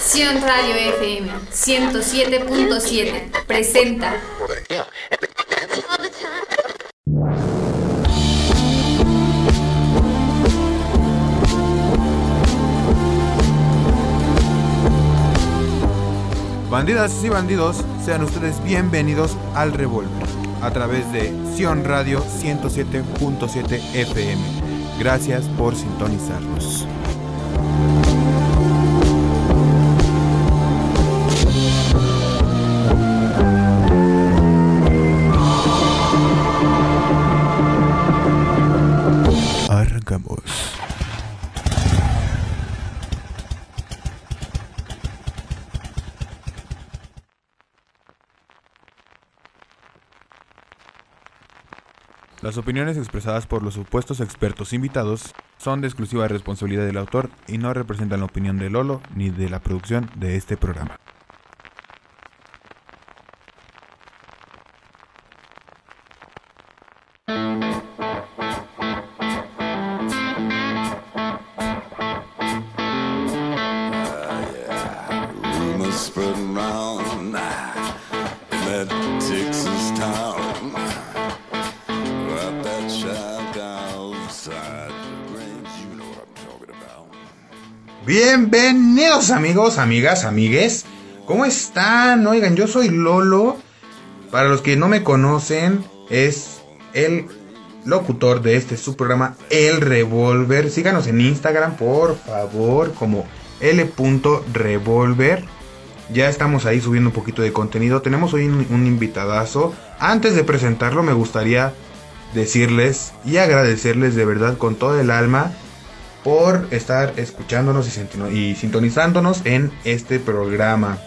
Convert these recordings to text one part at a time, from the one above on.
Sion Radio FM 107.7 presenta Bandidas y bandidos, sean ustedes bienvenidos al Revolver a través de Sion Radio 107.7 FM. Gracias por sintonizarnos. Las opiniones expresadas por los supuestos expertos invitados son de exclusiva responsabilidad del autor y no representan la opinión de Lolo ni de la producción de este programa. Bienvenidos amigos, amigas, amigues. ¿Cómo están? Oigan, yo soy Lolo. Para los que no me conocen, es el locutor de este su programa El Revolver. Síganos en Instagram, por favor, como L.Revolver. Ya estamos ahí subiendo un poquito de contenido. Tenemos hoy un, un invitadazo. Antes de presentarlo, me gustaría decirles y agradecerles de verdad con todo el alma por estar escuchándonos y, sintonizándonos en este programa.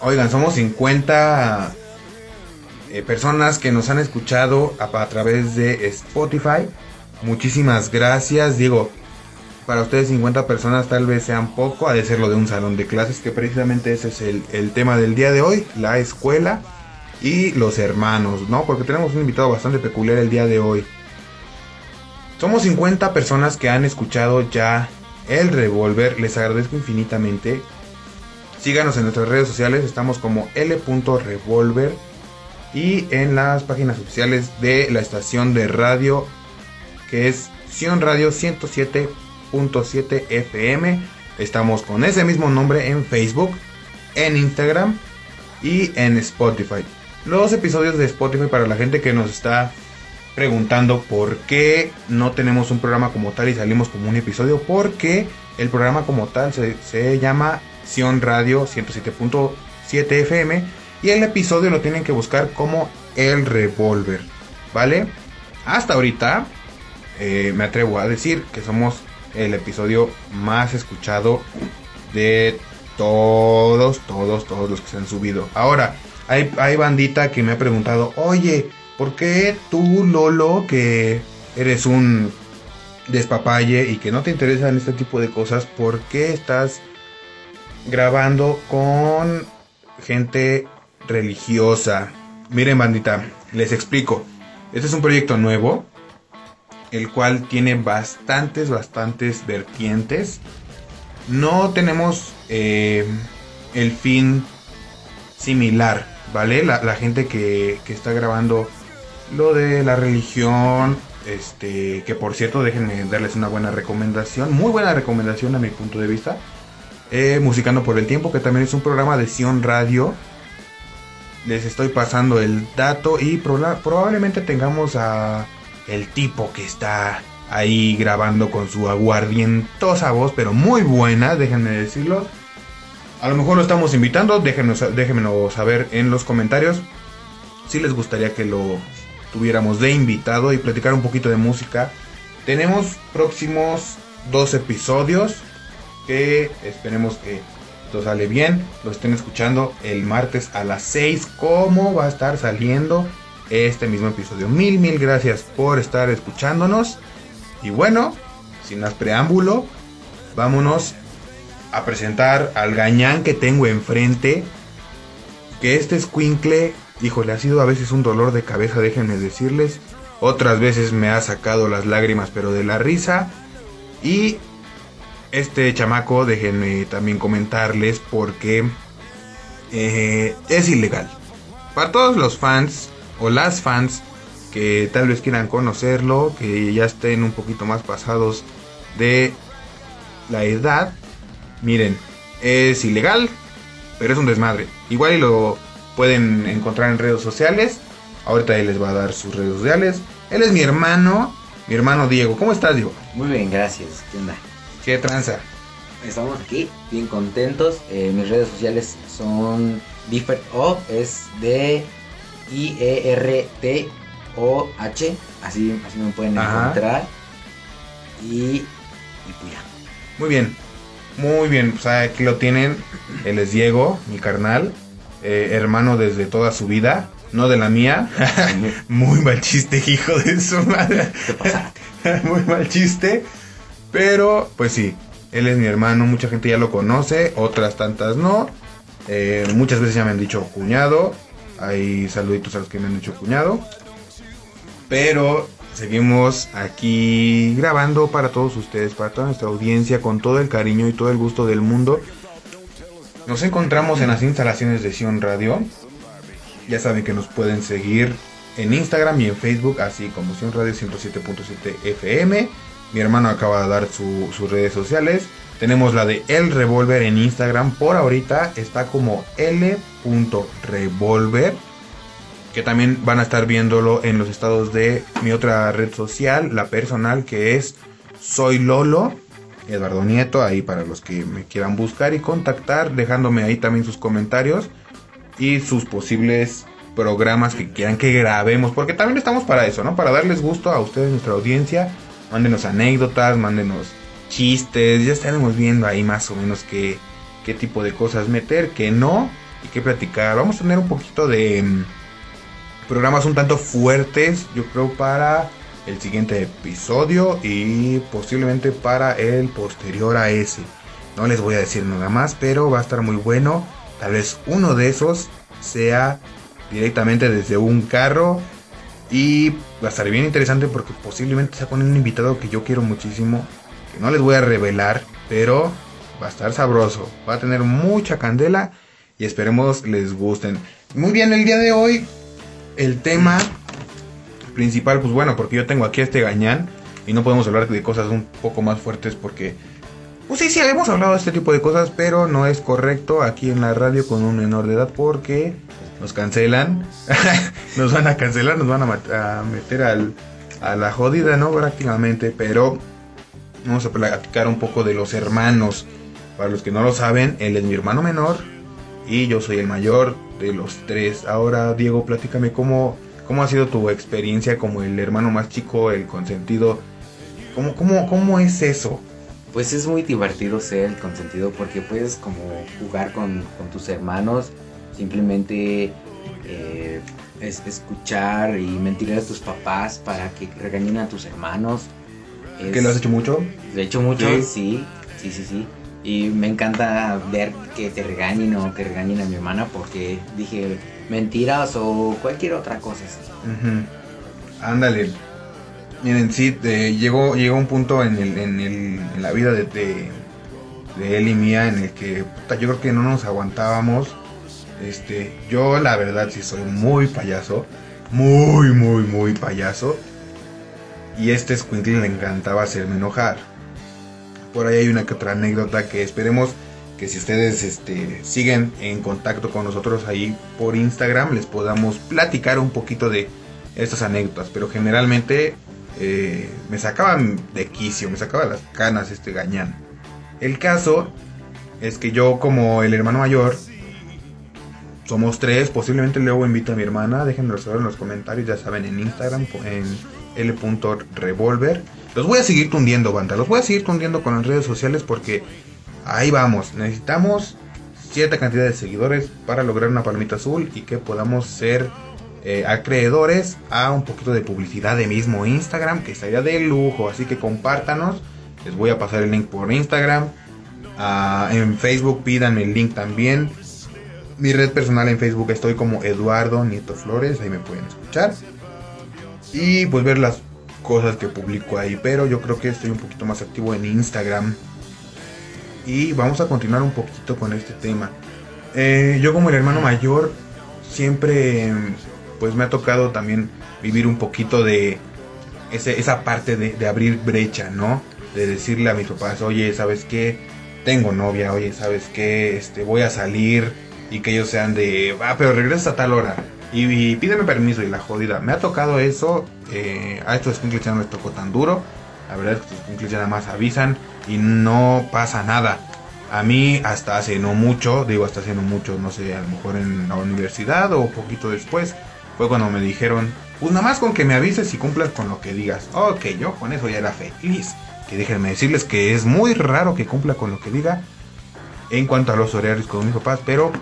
Oigan, somos 50 eh, personas que nos han escuchado a, a través de Spotify. Muchísimas gracias. Digo, para ustedes 50 personas tal vez sean poco, ha de ser lo de un salón de clases, que precisamente ese es el, el tema del día de hoy, la escuela y los hermanos, ¿no? Porque tenemos un invitado bastante peculiar el día de hoy. Somos 50 personas que han escuchado ya el revólver. Les agradezco infinitamente. Síganos en nuestras redes sociales. Estamos como L.revolver. Y en las páginas oficiales de la estación de radio. Que es Sion Radio 107.7 FM. Estamos con ese mismo nombre en Facebook. En Instagram. Y en Spotify. Los episodios de Spotify para la gente que nos está preguntando por qué no tenemos un programa como tal y salimos como un episodio. Porque el programa como tal se, se llama Sion Radio 107.7 FM. Y el episodio lo tienen que buscar como El Revolver. ¿Vale? Hasta ahorita eh, me atrevo a decir que somos el episodio más escuchado de todos, todos, todos los que se han subido. Ahora, hay, hay bandita que me ha preguntado, oye, ¿por qué tú, Lolo, que eres un despapalle y que no te interesan este tipo de cosas, ¿por qué estás grabando con gente religiosa? Miren, bandita, les explico. Este es un proyecto nuevo, el cual tiene bastantes, bastantes vertientes. No tenemos eh, el fin similar, ¿vale? La, gente que está grabando lo de la religión, este, que por cierto, déjenme darles una buena recomendación, muy buena recomendación a mi punto de vista. Eh, Musicando por el Tiempo, que también es un programa de Sion Radio. Les estoy pasando el dato y proba- probablemente tengamos a el tipo que está ahí grabando con su aguardientosa voz, pero muy buena, déjenme decirlo. A lo mejor lo estamos invitando, déjenos, déjenmelo saber en los comentarios si les gustaría que lo tuviéramos de invitado y platicar un poquito de música. Tenemos próximos dos episodios que esperemos que esto sale bien, lo estén escuchando el martes a las 6, cómo va a estar saliendo este mismo episodio. Mil, mil gracias por estar escuchándonos. Y bueno, sin más preámbulo, vámonos a presentar al gañán que tengo enfrente. Que este squinkle, híjole, ha sido a veces un dolor de cabeza, déjenme decirles. Otras veces me ha sacado las lágrimas, pero de la risa. Y este chamaco, déjenme también comentarles porque eh, es ilegal. Para todos los fans o las fans que tal vez quieran conocerlo, que ya estén un poquito más pasados de la edad, miren, es ilegal, pero es un desmadre. Igual y lo pueden encontrar en redes sociales. Ahorita él les va a dar sus redes sociales. Él es mi hermano, mi hermano Diego. ¿Cómo estás, Diego? Muy bien, gracias. ¿Qué onda? ¿Qué tranza? Estamos aquí, bien contentos. Eh, mis redes sociales son Differt O, es de I-E-R-T-O-H. Así, así me pueden Ajá. encontrar. Y, y pues ya. Muy bien, muy bien. Pues aquí lo tienen. Él es Diego, mi carnal. Eh, hermano desde toda su vida. No de la mía. muy mal chiste, hijo de su madre. Muy mal chiste. Pero, pues sí, él es mi hermano. Mucha gente ya lo conoce, otras tantas no. Eh, muchas veces ya me han dicho cuñado. Hay saluditos a los que me han dicho cuñado. Pero seguimos aquí grabando para todos ustedes, para toda nuestra audiencia, con todo el cariño y todo el gusto del mundo. Nos encontramos en las instalaciones de Sion Radio. Ya saben que nos pueden seguir en Instagram y en Facebook, así como Sion Radio 107.7 FM. Mi hermano acaba de dar su- sus redes sociales. Tenemos la de El Revolver en Instagram. Por ahorita está como L.revolver. Que también van a estar viéndolo en los estados de mi otra red social, la personal, que es Soy Lolo. Eduardo Nieto, ahí para los que me quieran buscar y contactar, dejándome ahí también sus comentarios y sus posibles programas que quieran que grabemos, porque también estamos para eso, ¿no? Para darles gusto a ustedes, nuestra audiencia. Mándenos anécdotas, mándenos chistes, ya estaremos viendo ahí más o menos qué, qué tipo de cosas meter, qué no, y qué platicar. Vamos a tener un poquito de mm, programas un tanto fuertes, yo creo, para el siguiente episodio y posiblemente para el posterior a ese. No les voy a decir nada más, pero va a estar muy bueno. Tal vez uno de esos sea directamente desde un carro. Y va a estar bien interesante porque posiblemente sea con un invitado que yo quiero muchísimo. Que no les voy a revelar, pero va a estar sabroso. Va a tener mucha candela y esperemos les gusten. Muy bien, el día de hoy el tema principal, pues bueno, porque yo tengo aquí a este gañán y no podemos hablar de cosas un poco más fuertes porque, pues sí, sí, hemos hablado de este tipo de cosas, pero no es correcto aquí en la radio con un menor de edad porque nos cancelan, nos van a cancelar, nos van a, meter al, a la jodida, ¿no? Prácticamente, pero vamos a platicar un poco de los hermanos. Para los que no lo saben, él es mi hermano menor y yo soy el mayor de los tres. Ahora, Diego, platícame cómo, cómo ha sido tu experiencia como el hermano más chico, el consentido. ¿Cómo, cómo, cómo es eso? Pues es muy divertido ser el consentido porque puedes como jugar con, con tus hermanos, simplemente eh, es- escuchar y mentirle a tus papás para que regañen a tus hermanos. Es- ¿Que lo has hecho mucho? De hecho mucho, Sí. sí, sí, sí, sí. Y me encanta ver que te regañen o que regañen a mi hermana porque dije mentiras o cualquier otra cosa. Ándale. Miren, sí, llegó, llegó un punto en, el, en, el- en la vida de, de- él y mía en el que puta, yo creo que no nos aguantábamos. Este, yo la verdad sí soy muy payaso. Muy, muy, muy payaso. Y este escuincle le encantaba hacerme enojar. Por ahí hay una que otra anécdota que esperemos que si ustedes este, siguen en contacto con nosotros ahí por Instagram les podamos platicar un poquito de estas anécdotas. Pero generalmente eh, me sacaban de quicio, me sacaba las canas este gañán. El caso es que yo como el hermano mayor somos tres, posiblemente luego invito a mi hermana, déjenlo saber en los comentarios, ya saben, en Instagram, en l.revolver. Los voy a seguir tundiendo, banda, los voy a seguir tundiendo con las redes sociales porque ahí vamos, necesitamos cierta cantidad de seguidores para lograr una palmita azul y que podamos ser eh, acreedores a un poquito de publicidad de mismo Instagram, que estaría de lujo, así que compártanos, les voy a pasar el link por Instagram, Ah, en Facebook pídanme el link también. Mi red personal en Facebook estoy como Eduardo Nieto Flores, ahí me pueden escuchar. Y pues ver las cosas que publico ahí, pero yo creo que estoy un poquito más activo en Instagram. Y vamos a continuar un poquito con este tema. Eh, yo como el hermano mayor siempre pues me ha tocado también vivir un poquito de ese- esa parte de, abrir brecha, ¿no? De decirle a mis papás, oye, ¿sabes qué? Tengo novia, oye, ¿sabes qué? Este, voy a salir y que ellos sean de, ah, pero regresa a tal hora. Y, pídeme permiso y la jodida. Me ha tocado eso. eh, a estos squinkles ya no les tocó tan duro. La verdad es que estos ya nada más avisan y no pasa nada. A mí hasta hace no mucho, digo hasta hace no mucho, no sé, a lo mejor en la universidad o poquito después, fue cuando me dijeron, pues nada más con que me avises y cumplas con lo que digas. Ok, yo con eso ya era feliz. Que déjenme decirles que es muy raro que cumpla con lo que diga en cuanto a los horarios con mis papás, pero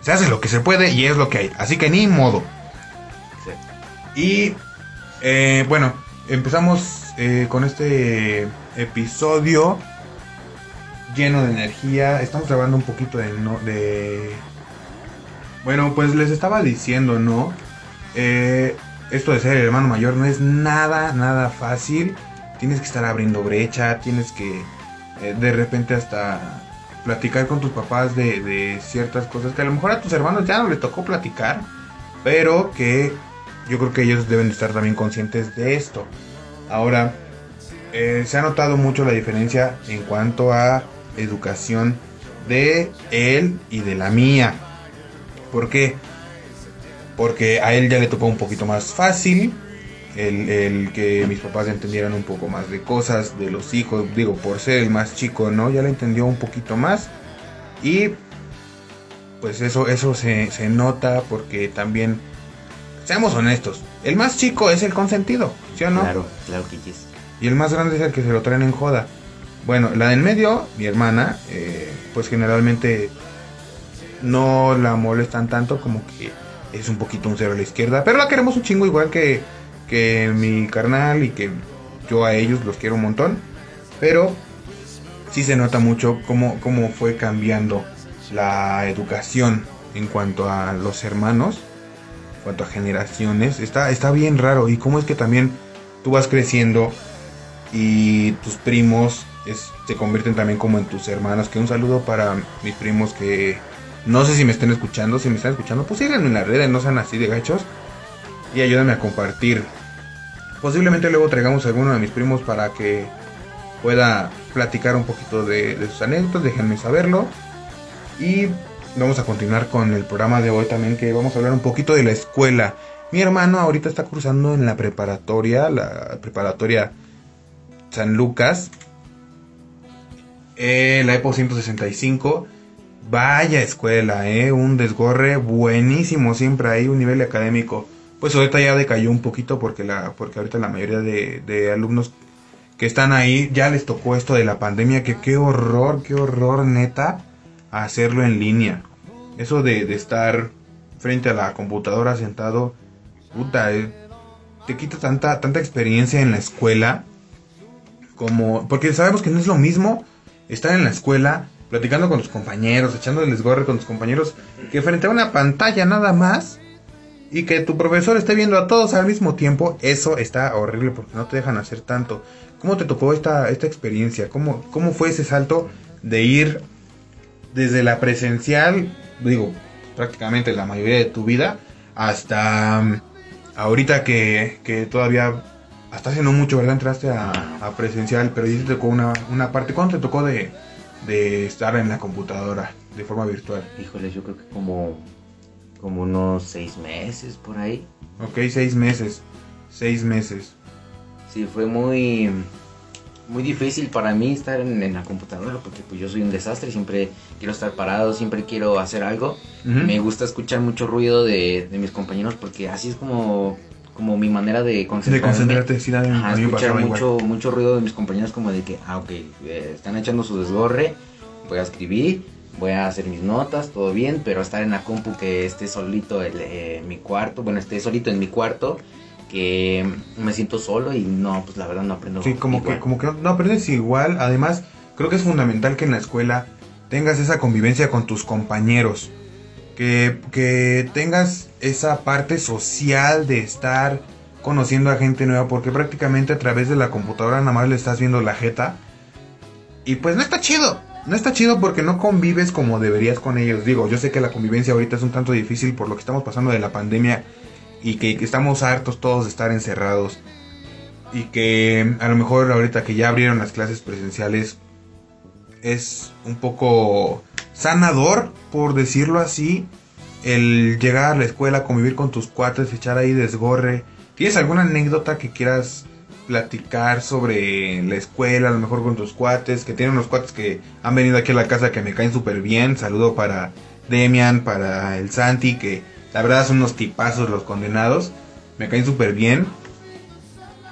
se hace lo que se puede y es lo que hay. Así que ni modo. Y eh, bueno, empezamos eh, con este episodio lleno de energía. Estamos grabando un poquito de... no- de... Bueno, pues les estaba diciendo, ¿no? Eh, esto de ser el hermano mayor no es nada, nada fácil. Tienes que estar abriendo brecha, tienes que eh, de repente hasta platicar con tus papás de, ciertas cosas que a lo mejor a tus hermanos ya no les tocó platicar, pero que yo creo que ellos deben de estar también conscientes de esto. Ahora, eh, se ha notado mucho la diferencia en cuanto a educación de él y de la mía. ¿Por qué? Porque a él ya le tocó un poquito más fácil. El, el que mis papás entendieran un poco más de cosas, de los hijos, digo, por ser el más chico, ¿no? Ya le entendió un poquito más. Y pues eso, eso se, se nota porque también, seamos honestos, el más chico es el consentido, ¿sí o no? Claro, claro que yes. Y el más grande es el que se lo traen en joda. Bueno, la de en medio, mi hermana, eh, pues generalmente no la molestan tanto como que es un poquito un cero a la izquierda. Pero la queremos un chingo igual que, que mi carnal y que yo a ellos los quiero un montón. Pero sí se nota mucho cómo, cómo fue cambiando la educación en cuanto a los hermanos, en cuanto a generaciones. Está, está bien raro. Y cómo es que también tú vas creciendo y tus primos se convierten también como en tus hermanos. Que un saludo para mis primos que no sé si me estén escuchando. Si me están escuchando, pues síganme en las redes, no sean así de gachos. Y ayúdenme a compartir. Posiblemente luego traigamos a alguno de mis primos para que pueda platicar un poquito de, de sus anécdotas. Déjenme saberlo. Y vamos a continuar con el programa de hoy también que vamos a hablar un poquito de la escuela. Mi hermano ahorita está cursando en la preparatoria, la preparatoria San Lucas, eh, la EPO 165. Vaya escuela, eh, un desgorre buenísimo siempre ahí, un nivel académico. Pues ahorita ya decayó un poquito porque la, porque ahorita la mayoría de, de alumnos que están ahí ya les tocó esto de la pandemia, que qué horror, qué horror neta hacerlo en línea. Eso de, de estar frente a la computadora sentado, puta, eh, te quita tanta, tanta experiencia en la escuela como, porque sabemos que no es lo mismo estar en la escuela platicando con tus compañeros, echándoles gorre con tus compañeros, que frente a una pantalla nada más y que tu profesor esté viendo a todos al mismo tiempo, eso está horrible porque no te dejan hacer tanto. ¿Cómo te tocó esta, esta experiencia? ¿Cómo, ¿Cómo fue ese salto de ir desde la presencial, digo, prácticamente la mayoría de tu vida, hasta mm, ahorita que, que todavía, hasta hace no mucho, ¿verdad? Entraste a, a presencial, pero ya te tocó una, una parte. ¿Cuánto te tocó de, de estar en la computadora de forma virtual? Híjole, yo creo que como, como unos seis meses por ahí. Ok, seis meses. Seis meses. Sí, fue muy, muy difícil para mí estar en, en la computadora porque pues yo soy un desastre, siempre quiero estar parado, siempre quiero hacer algo. Me gusta escuchar mucho ruido de, de mis compañeros porque así es como, como mi manera de De concentrarme. concentrarte, sí, mí- Ajá, escuchar pasaba igual. mucho, mucho ruido de mis compañeros como de que, ah, ok, eh, están echando su desgorre, voy a escribir, voy a hacer mis notas, todo bien, pero estar en la compu que esté solito el, eh, en mi cuarto, bueno, esté solito en mi cuarto, que me siento solo y no, pues la verdad no aprendo. Sí, como igual. que, como que no aprendes igual. Además, creo que es fundamental que en la escuela tengas esa convivencia con tus compañeros. Que, que tengas esa parte social de estar conociendo a gente nueva. Porque prácticamente a través de la computadora nada más le estás viendo la jeta. Y pues no está chido. no está chido porque no convives como deberías con ellos. Digo, yo sé que la convivencia ahorita es un tanto difícil por lo que estamos pasando de la pandemia y que, estamos hartos todos de estar encerrados. Y que a lo mejor ahorita que ya abrieron las clases presenciales es un poco sanador, por decirlo así, el llegar a la escuela, convivir con tus cuates, echar ahí desgorre. ¿Tienes alguna anécdota que quieras platicar sobre la escuela, a lo mejor con tus cuates? Que tienen unos cuates que han venido aquí a la casa que me caen súper bien. Saludo para Demian, para el Santi, que la verdad son unos tipazos los condenados. Me caen súper bien.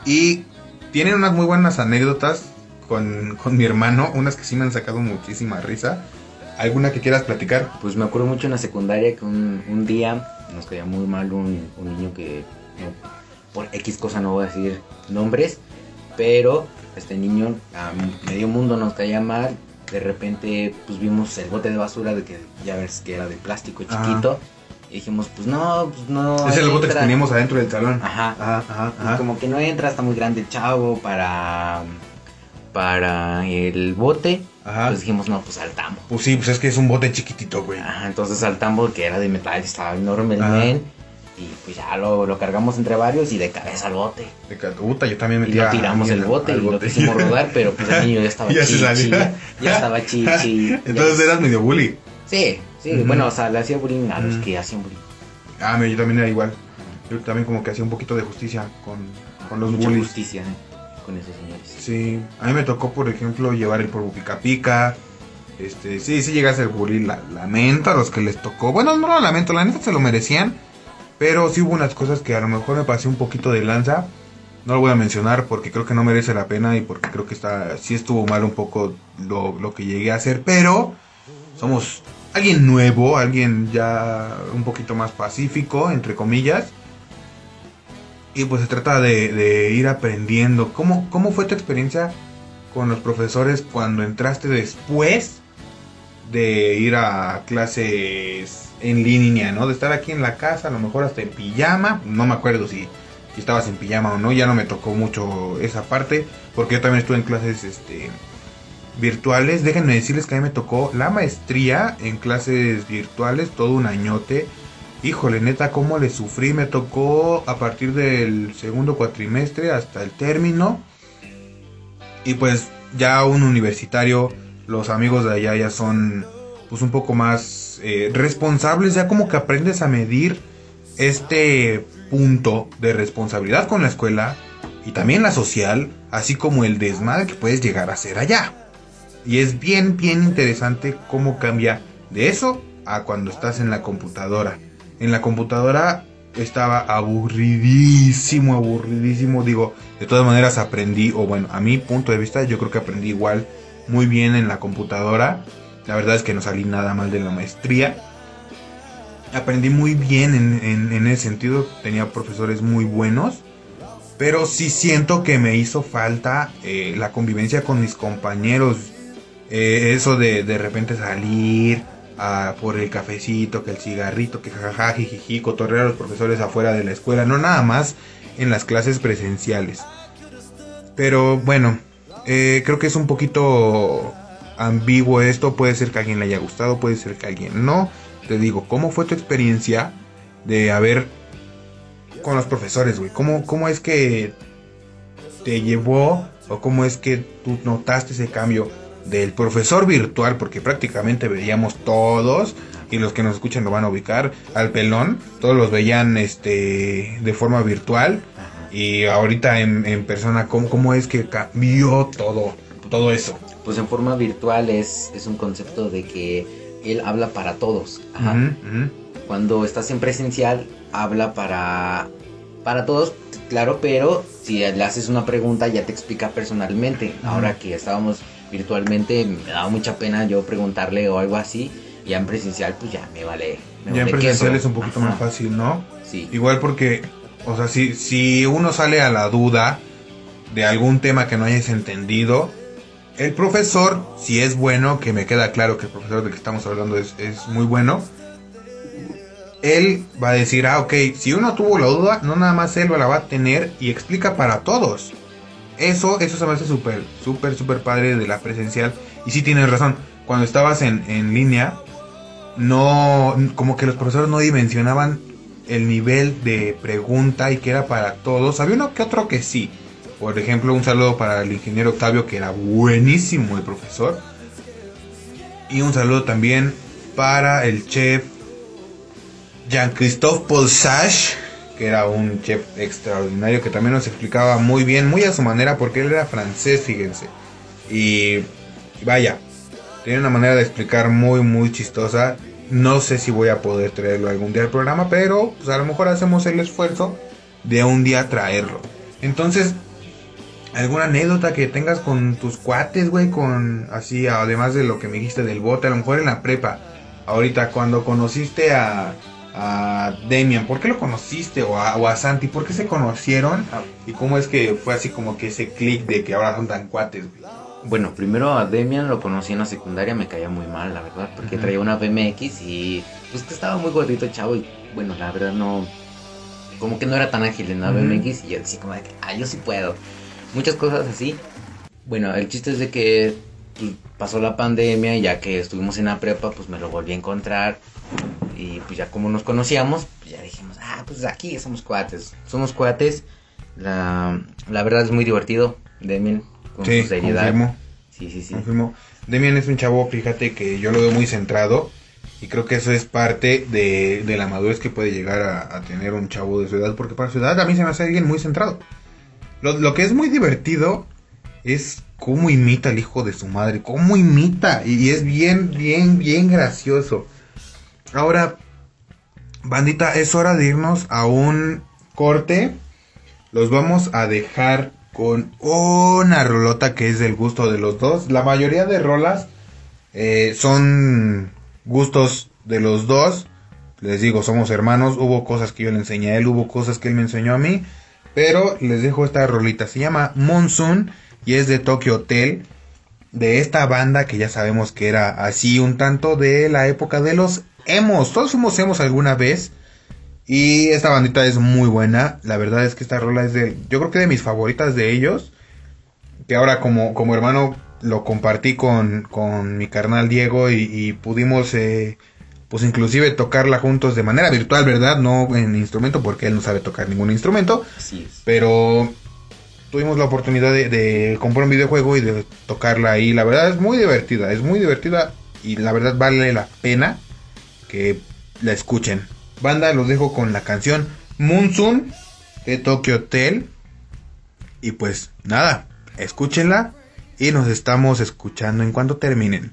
Y tienen unas muy buenas anécdotas con, con mi hermano, unas que sí me han sacado muchísima risa. ¿Alguna que quieras platicar? Pues me acuerdo mucho en la secundaria que un, un día nos caía muy mal un, un niño que no, por X cosa no voy a decir nombres, pero este niño a medio mundo nos caía mal. De repente pues vimos el bote de basura de que ya ves que era de plástico chiquito. Y dijimos, pues no, pues no. es el bote que teníamos adentro del salón. Ajá. Ajá, ajá, ajá. como que no entra, está muy grande el chavo para para el bote. Ajá. Pues dijimos, no, pues saltamos. Pues sí, pues es que es un bote chiquitito, güey. Ajá, entonces saltamos que era de metal, estaba enorme el men. Y pues ya lo, lo cargamos entre varios y de cabeza al bote. De Calcuta, yo también Y metía lo tiramos el bote y lo quisimos rodar, pero pues el niño ya estaba Ya se chichi. salió. Ya, ya estaba chichi. ya- Entonces eras medio bully. Sí, sí, bueno, o sea, le hacía bullying a los que hacían bullying. Ah, mira, yo también era igual. Yo también como que hacía un poquito de justicia con, con los Mucha bullies. justicia ¿eh? Con. Sí, a mí me tocó, por ejemplo, llevar el polvo pica pica. Este, sí, sí llegas a ser bully, la, lamento a los que les tocó. Bueno, no lo lamento, la neta se lo merecían. Pero sí hubo unas cosas que a lo mejor me pasé un poquito de lanza. No lo voy a mencionar porque creo que no merece la pena y porque creo que está, sí estuvo mal un poco lo, lo que llegué a hacer. Pero somos alguien nuevo, alguien ya un poquito más pacífico, entre comillas. Y pues se trata de, ir aprendiendo. ¿Cómo, ¿Cómo fue tu experiencia con los profesores cuando entraste después de ir a clases en línea, ¿no? De estar aquí en la casa, a lo mejor hasta en pijama. No me acuerdo si, si estabas en pijama o no. Ya no me tocó mucho esa parte. Porque yo también estuve en clases este, virtuales. Déjenme decirles que a mí me tocó la maestría en clases virtuales. Todo un añote. Híjole, neta, cómo le sufrí. Me tocó a partir del segundo cuatrimestre hasta el término. Y pues ya un universitario, los amigos de allá ya son pues un poco más eh, responsables. Ya como que aprendes a medir este punto de responsabilidad con la escuela y también la social, así como el desmadre que puedes llegar a ser allá. Y es bien, bien interesante cómo cambia de eso a cuando estás en la computadora. En la computadora estaba aburridísimo, aburridísimo. Digo, de todas maneras aprendí, o bueno, a mi punto de vista, yo creo que aprendí igual muy bien en la computadora. La verdad es que no salí nada mal de la maestría. Aprendí muy bien en, en- ese sentido, tenía profesores muy buenos. Pero sí siento que me hizo falta eh, la convivencia con mis compañeros. Eh, eso de de repente salir a por el cafecito, que el cigarrito, que jajaja, jijiji, cotorrear a los profesores afuera de la escuela, no nada más en las clases presenciales. Pero bueno, eh, creo que es un poquito ambiguo esto, puede ser que a alguien le haya gustado, puede ser que a alguien no. Te digo, ¿cómo fue tu experiencia de haber con los profesores, güey? ¿Cómo, ¿Cómo es que te llevó o cómo es que tú notaste ese cambio del profesor virtual? Porque prácticamente veíamos todos y los que nos escuchan lo van a ubicar al pelón, todos los veían este de forma virtual y ahorita en, en persona, ¿cómo, ¿cómo es que cambió todo, todo eso? Pues en forma virtual es, es un concepto de que él habla para todos. Ajá. Cuando estás en presencial, habla para, para todos, claro, pero si le haces una pregunta ya te explica personalmente. Ahora que estábamos virtualmente, me daba mucha pena yo preguntarle o algo así. Ya en presencial, pues ya me vale. Me Ya en presencial queso. es un poquito Ajá, más fácil, ¿no? Sí. Igual porque, o sea, si, si uno sale a la duda de algún tema que no hayas entendido, el profesor, si es bueno, que me queda claro que el profesor del que estamos hablando es, es muy bueno, él va a decir, ah, ok, si uno tuvo la duda, no nada más él la va a tener y explica para todos. Eso, eso se me hace súper, súper, súper padre de la presencial. Y sí tienes razón, cuando estabas en, en línea, no, como que los profesores no dimensionaban el nivel de pregunta y que era para todos. Había uno que otro que sí. Por ejemplo, un saludo para el ingeniero Octavio, que era buenísimo el profesor. Y un saludo también para el chef Jean-Christophe Polsage, que era un chef extraordinario que también nos explicaba muy bien, muy a su manera, porque él era francés, fíjense. Y vaya, tiene una manera de explicar muy, muy chistosa. No sé si voy a poder traerlo algún día al programa, pero pues a lo mejor hacemos el esfuerzo de un día traerlo. Entonces, ¿alguna anécdota que tengas con tus cuates, güey? Con así, además de lo que me dijiste del bote, a lo mejor en la prepa. Ahorita, cuando conociste a, a Demian, ¿por qué lo conociste? O a, o a Santi, ¿por qué se conocieron? ¿Y cómo es que fue así como que ese click de que ahora son tan cuates, güey? Bueno, primero a Demian lo conocí en la secundaria, me caía muy mal, la verdad, porque traía una BMX y pues que estaba muy gordito chavo y bueno, la verdad no, como que no era tan ágil en la. BMX y yo decía como de que, ah, yo sí puedo. Muchas cosas así. Bueno, el chiste es de que pues, pasó la pandemia y ya que estuvimos en la prepa, pues me lo volví a encontrar y pues ya como nos conocíamos, pues ya dijimos, ah, pues aquí somos cuates, somos cuates. La, la verdad es muy divertido, Demian, con Sí, su seriedad. confirmo. Sí, sí, sí. Confirmo. Demian es un chavo, fíjate que yo lo veo muy centrado y creo que eso es parte de, de la madurez que puede llegar a, a tener un chavo de su edad, porque para su edad a mí se me hace alguien muy centrado. Lo, lo que es muy divertido es cómo imita al hijo de su madre, cómo imita y, y es bien, bien, bien gracioso. Ahora, bandita, es hora de irnos a un corte. Los vamos a dejar con una rolota que es del gusto de los dos. La mayoría de rolas eh, son gustos de los dos. Les digo, somos hermanos. Hubo cosas que yo le enseñé a él, hubo cosas que él me enseñó a mí. Pero les dejo esta rolita. Se llama Monsoon y es de Tokyo Hotel. De esta banda que ya sabemos que era así un tanto de la época de los emos. Todos fuimos emos alguna vez. Y esta bandita es muy buena. La verdad es que esta rola es de. Yo creo que de mis favoritas de ellos. Que ahora como, como hermano lo compartí con, con mi carnal Diego. Y, y pudimos eh, pues inclusive tocarla juntos de manera virtual, ¿verdad? No en instrumento porque él no sabe tocar ningún instrumento. Así es. Pero tuvimos la oportunidad de, de comprar un videojuego y de tocarla ahí. La verdad es muy divertida, es muy divertida y la verdad vale la pena que la escuchen. Banda, los dejo con la canción Monsoon de Tokyo Hotel. Y pues nada, escúchenla y nos estamos escuchando en cuanto terminen.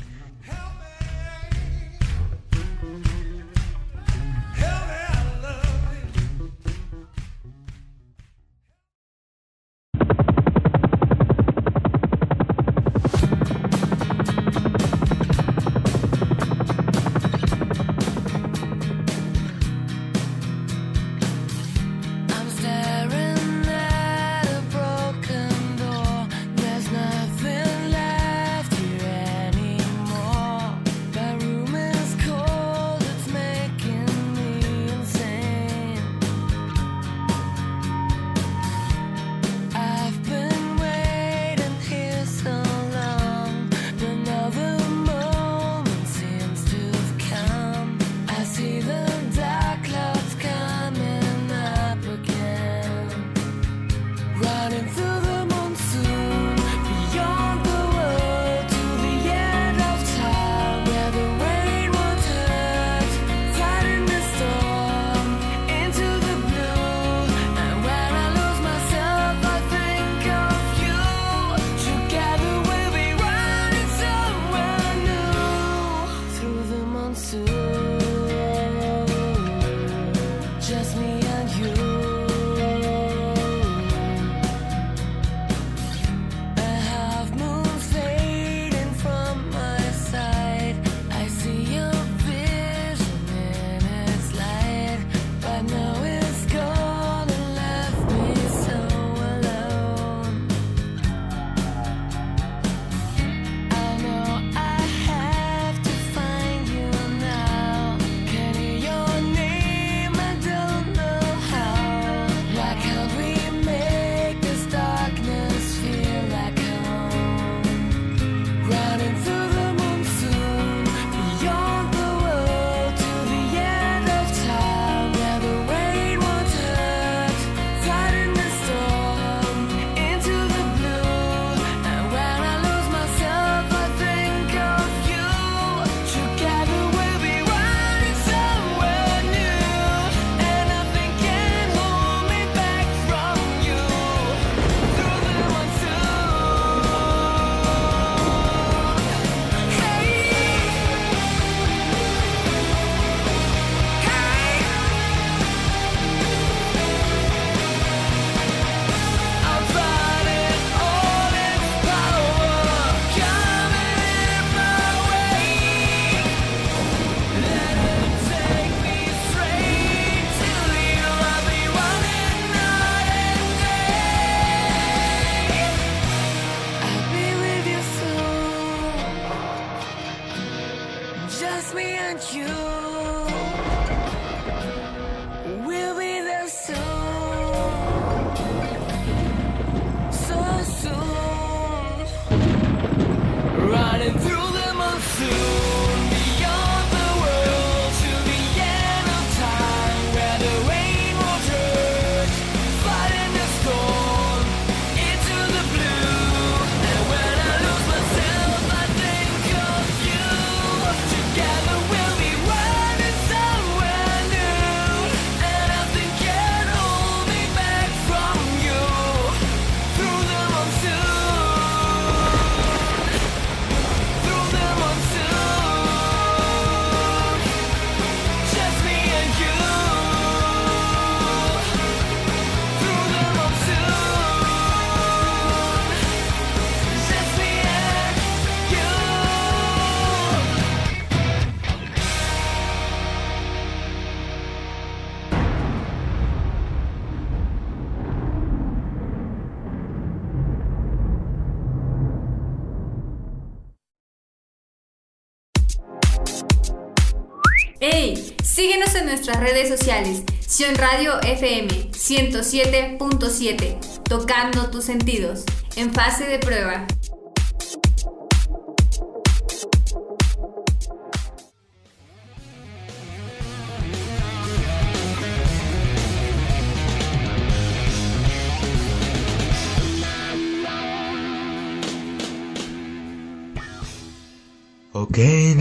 Nuestras redes sociales. Sion Radio FM 107.7. Tocando tus sentidos. En fase de prueba.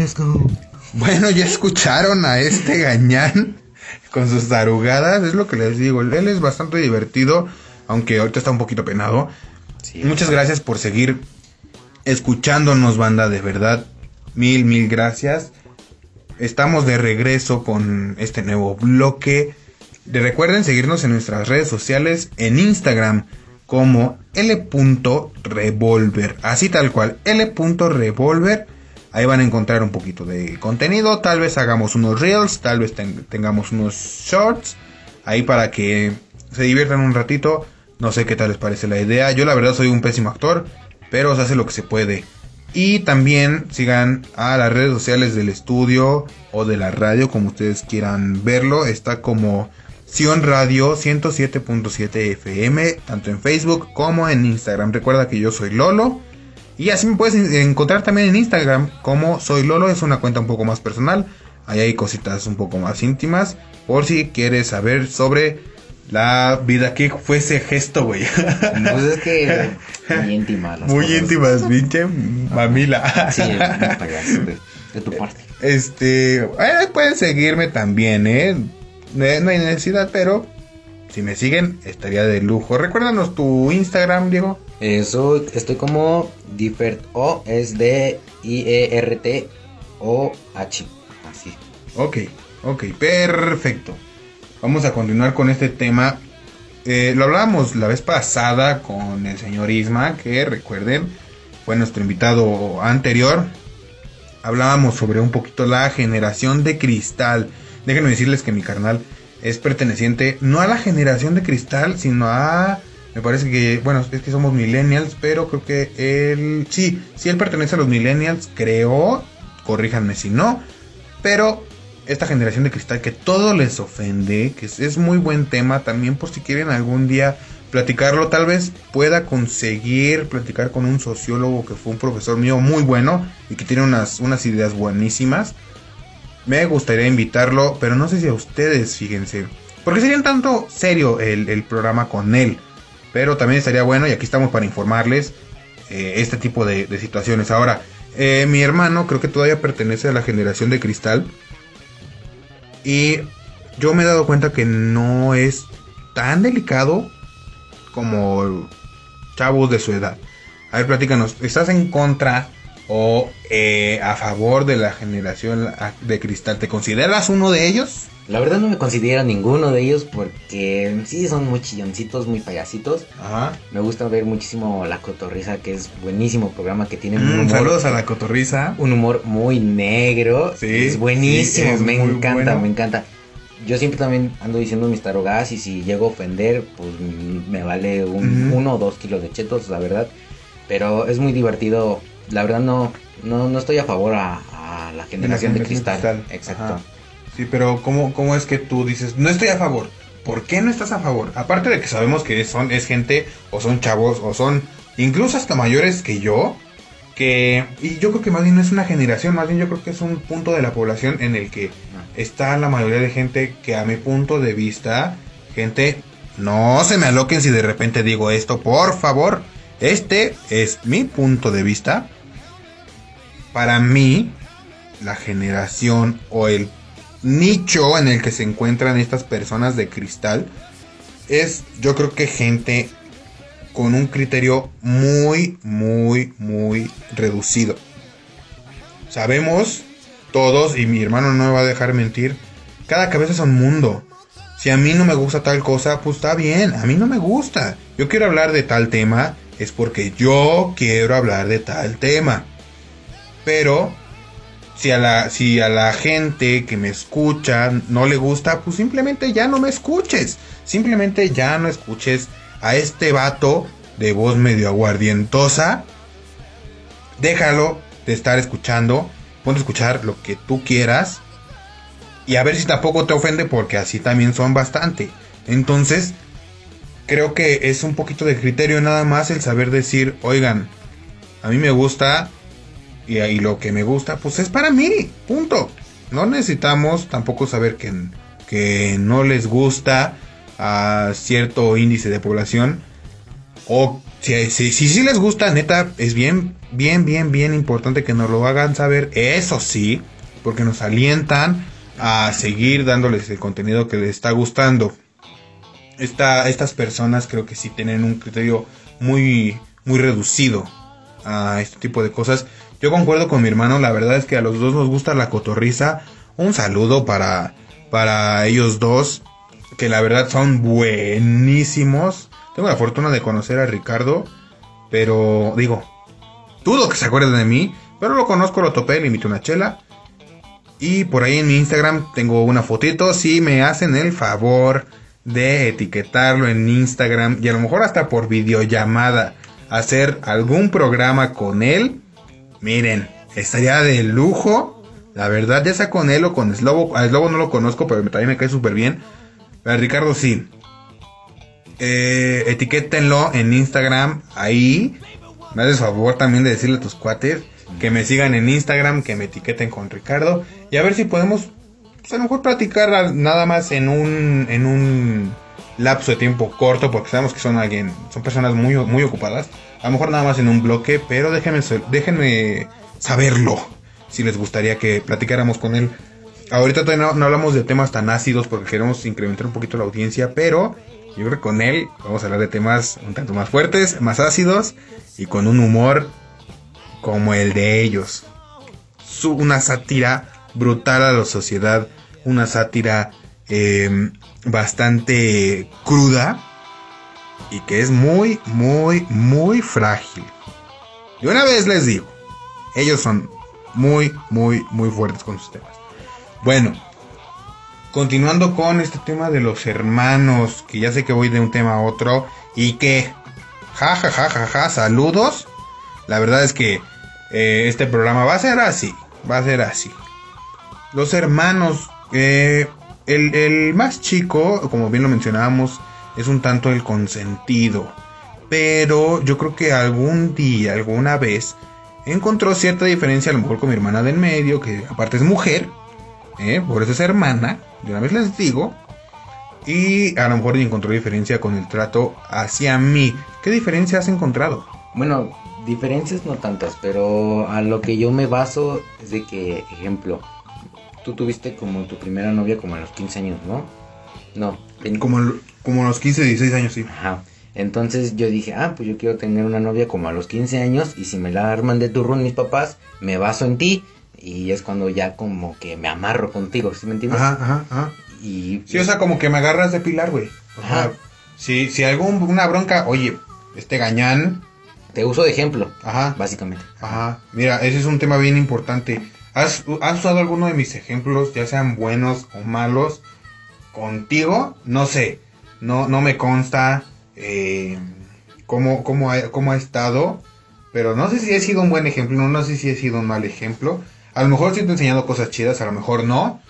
Let's go. Bueno, ya escucharon a este gañán con sus tarugadas. Es lo que les digo. Él es bastante divertido, aunque ahorita está un poquito penado. Sí, Muchas gracias por seguir escuchándonos, banda, de verdad. Mil, mil gracias. Estamos de regreso con este nuevo bloque. De recuerden seguirnos en nuestras redes sociales, en Instagram como L.revolver. Así tal cual, L.revolver. Ahí van a encontrar un poquito de contenido. Tal vez hagamos unos reels, tal vez ten- tengamos unos shorts. Ahí para que se diviertan un ratito. No sé qué tal les parece la idea. Yo la verdad soy un pésimo actor, pero se hace lo que se puede. Y también sigan a las redes sociales del estudio o de la radio, como ustedes quieran verlo. Está como Sion Radio 107.7 FM, tanto en Facebook como en Instagram. Recuerda que yo soy Lolo. Y así me puedes en- encontrar también en Instagram como Soy Lolo. Es una cuenta un poco más personal. Ahí hay cositas un poco más íntimas. Por si quieres saber sobre la vida. ¿Qué fue ese gesto, güey? Pues es que muy íntima. las Muy cosas. íntimas, pinche mamila. Sí, de, de tu parte. Este, eh, pueden seguirme también, ¿eh? No hay necesidad, pero si me siguen, estaría de lujo. Recuérdanos tu Instagram, Diego. Eso, estoy como Differt O, es de I-E-R-T-O-H. Así. Ok, ok, perfecto. Vamos a continuar con este tema. Eh, lo hablábamos la vez pasada con el señor Isma, que recuerden, fue nuestro invitado anterior. Hablábamos sobre un poquito la generación de cristal. Déjenme decirles que mi carnal es perteneciente no a la generación de cristal, sino a... Me parece que, bueno, es que somos millennials, pero creo que él... Sí, sí, él pertenece a los millennials, creo. Corríjanme si no. Pero esta generación de cristal que todo les ofende, que es, muy buen tema también por si quieren algún día platicarlo, tal vez pueda conseguir platicar con un sociólogo que fue un profesor mío muy bueno y que tiene unas, unas ideas buenísimas. Me gustaría invitarlo, pero no sé si a ustedes, fíjense. Porque sería un tanto serio el, programa con él. Pero también estaría bueno, y aquí estamos para informarles eh, este tipo de, de situaciones. Ahora, eh, mi hermano creo que todavía pertenece a la generación de cristal. Y yo me he dado cuenta que no es tan delicado como chavos de su edad. A ver, platícanos, ¿estás en contra o eh, a favor de la generación de cristal? ¿Te consideras uno de ellos? La verdad no me considero ninguno de ellos porque sí son muy chilloncitos, muy payasitos. Ajá. Me gusta ver muchísimo La Cotorrisa, que es buenísimo programa que tiene un Mm, humor, saludos a la cotorriza. un humor muy negro. Sí, es buenísimo, sí, es me encanta, bueno. me encanta. Yo siempre también ando diciendo mis tarogadas y si llego a ofender, pues me vale un, uno o dos kilos de chetos, la verdad. Pero es muy divertido. La verdad no, no, no estoy a favor a, la generación de, cristal. Exacto. Ajá. Sí, pero ¿cómo, ¿cómo es que tú dices, no estoy a favor? ¿Por qué no estás a favor? Aparte de que sabemos que son, es gente, o son chavos, o son incluso hasta mayores que yo, que... Y yo creo que más bien no es una generación, más bien yo creo que es un punto de la población en el que está la mayoría de gente que a mi punto de vista, gente, no se me aloquen si de repente digo esto, por favor. Este es mi punto de vista. Para mí, la generación o el nicho en el que se encuentran estas personas de cristal es yo creo que gente con un criterio muy, muy, muy reducido. Sabemos todos, y mi hermano no me va a dejar mentir, cada cabeza es un mundo. Si a mí no me gusta tal cosa, pues está bien, a mí no me gusta. Yo quiero hablar de tal tema, es porque yo quiero hablar de tal tema. Pero si a la, si a la gente que me escucha no le gusta, pues simplemente ya no me escuches. Simplemente ya no escuches a este vato de voz medio aguardientosa. Déjalo de estar escuchando. Ponte a escuchar lo que tú quieras. Y a ver si tampoco te ofende porque así también son bastante. Entonces, creo que es un poquito de criterio nada más el saber decir, oigan, a mí me gusta y ahí lo que me gusta, pues es para mí, punto. No necesitamos tampoco saber que, que no les gusta a cierto índice de población. O si, si, si, sí les gusta, neta, es bien, bien, bien, bien importante que nos lo hagan saber. Eso sí, porque nos alientan a seguir dándoles el contenido que les está gustando. Esta, estas personas creo que sí tienen un criterio muy, muy reducido a este tipo de cosas. Yo concuerdo con mi hermano, la verdad es que a los dos nos gusta la cotorriza. Un saludo para, para ellos dos, que la verdad son buenísimos. Tengo la fortuna de conocer a Ricardo, pero digo, dudo que se acuerden de mí, pero lo conozco, lo topé, le una chela. Y por ahí en mi Instagram tengo una fotito, si me hacen el favor de etiquetarlo en Instagram y a lo mejor hasta por videollamada hacer algún programa con él Miren, estaría de lujo. La verdad, ya sea con él o con Slobo. A Slobo no lo conozco, pero también me cae súper bien. A Ricardo sí. Eh, etiquétenlo en Instagram. Ahí. Me haces favor también de decirle a tus cuates que me sigan en Instagram, que me etiqueten con Ricardo. Y a ver si podemos, pues a lo mejor platicar nada más en un, en un lapso de tiempo corto, porque sabemos que son alguien, son personas muy, muy ocupadas. A lo mejor nada más en un bloque, pero déjenme, déjenme saberlo si les gustaría que platicáramos con él. Ahorita no, no, hablamos de temas tan ácidos porque queremos incrementar un poquito la audiencia, pero yo creo que con él vamos a hablar de temas un tanto más fuertes, más ácidos y con un humor como el de ellos. Su, una sátira brutal a la sociedad, una sátira eh, bastante cruda y que es muy, muy, muy frágil. Y una vez les digo, ellos son muy, muy, muy fuertes con sus temas. Bueno, continuando con este tema de los hermanos, que ya sé que voy de un tema a otro y que, ja, ja, ja, ja, ja, saludos. La verdad es que eh, este programa va a ser así, va a ser así. Los hermanos, eh, el, más chico, como bien lo mencionábamos, es un tanto el consentido. Pero yo creo que algún día, alguna vez, encontró cierta diferencia a lo mejor con mi hermana del medio, que aparte es mujer, ¿eh? por eso es hermana, de una vez les digo. Y a lo mejor encontró diferencia con el trato hacia mí. ¿Qué diferencia has encontrado? Bueno, diferencias no tantas, pero a lo que yo me baso es de que, ejemplo, tú tuviste como tu primera novia como a los 15 años, ¿no? No. Como, como a los 15, 16 años, sí. Ajá. Entonces yo dije, ah, pues yo quiero tener una novia como a los 15 años y si me la arman de turrón mis papás, me baso en ti y es cuando ya como que me amarro contigo, ¿sí me entiendes? Ajá, ajá, ajá. Y Sí, o sea, como que me agarras de pilar, güey. O sea, Ajá. si, si algún, una bronca, oye, este gañán, te uso de ejemplo, ajá, básicamente. ajá. Mira, ese es un tema bien importante. ¿Has, has usado alguno de mis ejemplos, ya sean buenos o malos, contigo? No sé, no, no me consta eh, cómo, cómo, ha, cómo ha estado, pero no sé si he sido un buen ejemplo, no, no sé si he sido un mal ejemplo. A lo mejor sí te he enseñado cosas chidas, a lo mejor no.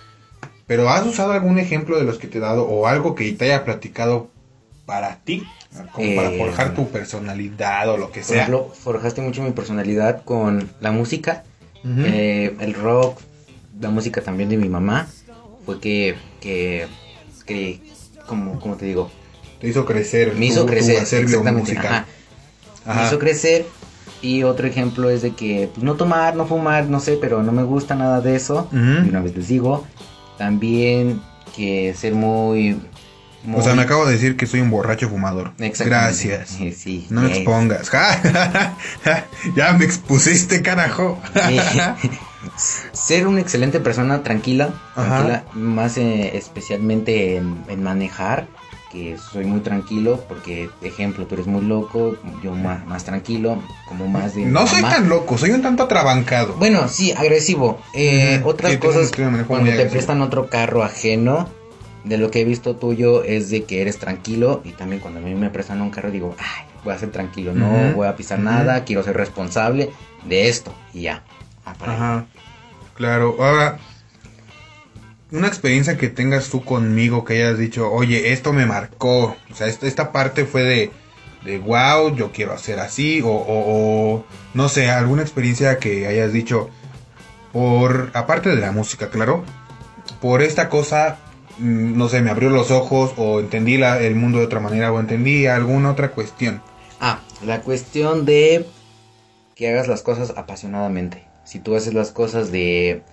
Pero ¿has usado algún ejemplo de los que te he dado o algo que te haya platicado para ti? Como para Eh, forjar tu personalidad o lo que Por sea. ejemplo, forjaste mucho mi personalidad con la música, Eh, el rock, la música también de mi mamá. Fue que, que, que como, como te digo, Te hizo crecer. me hizo tu- tu crecer. acervo Exactamente. musical. ajá. Me Ajá. hizo crecer. Y otro ejemplo es de que pues, no tomar, no fumar, no sé, pero no me gusta nada de eso. Y una vez les digo. También que ser muy... O sea, me acabo de decir que soy un borracho fumador. Gracias. Sí, sí, No me expongas. ya me expusiste, carajo. Sí. Ser una excelente persona, tranquila, tranquila, más eh, especialmente en, en manejar, que soy muy tranquilo, porque, ejemplo, tú eres muy loco, yo más, más tranquilo, como más de... no soy mamá. tan loco, soy un tanto atrabancado. Bueno, sí, agresivo. Eh. Otras Sí, cosas, cuando te agresivo. prestan otro carro ajeno, de lo que he visto tuyo es de que eres tranquilo, y también cuando a mí me prestan un carro digo, ay, voy a ser tranquilo, no voy a pisar nada, quiero ser responsable de esto, y ya. Ajá. Claro, ahora, una experiencia que tengas tú conmigo que hayas dicho, oye, esto me marcó. O sea, esta, esta parte fue de, de wow, yo quiero hacer así. O, o- o, no sé, alguna experiencia que hayas dicho, por, aparte de la música, claro, por esta cosa, no sé, me abrió los ojos o entendí la- el mundo de otra manera o entendí alguna otra cuestión. Ah, la cuestión de que hagas las cosas apasionadamente. Si tú haces las cosas de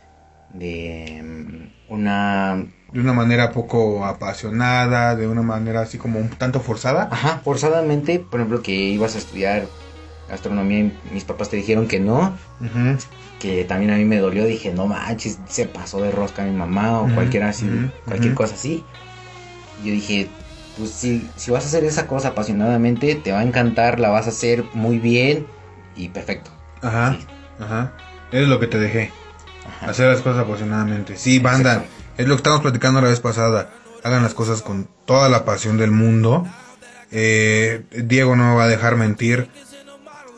de mm, una De una manera poco apasionada, de una manera así como un tanto forzada. ajá, forzadamente, por ejemplo, que ibas a estudiar gastronomía y mis papás te dijeron que no, Ujú. Que también a mí me dolió, dije, "No manches, se pasó de rosca mi mamá o Ujú, cualquiera así, cualquier cosa así." Y yo dije, pues si, si vas a hacer esa cosa apasionadamente, te va a encantar, la vas a hacer muy bien y perfecto. Ajá, Sí. ajá. Es lo que te dejé. Ajá. Hacer las cosas apasionadamente. Sí, banda, Exacto. es lo que estábamos platicando la vez pasada. Hagan las cosas con toda la pasión del mundo. Eh, Diego no me va a dejar mentir.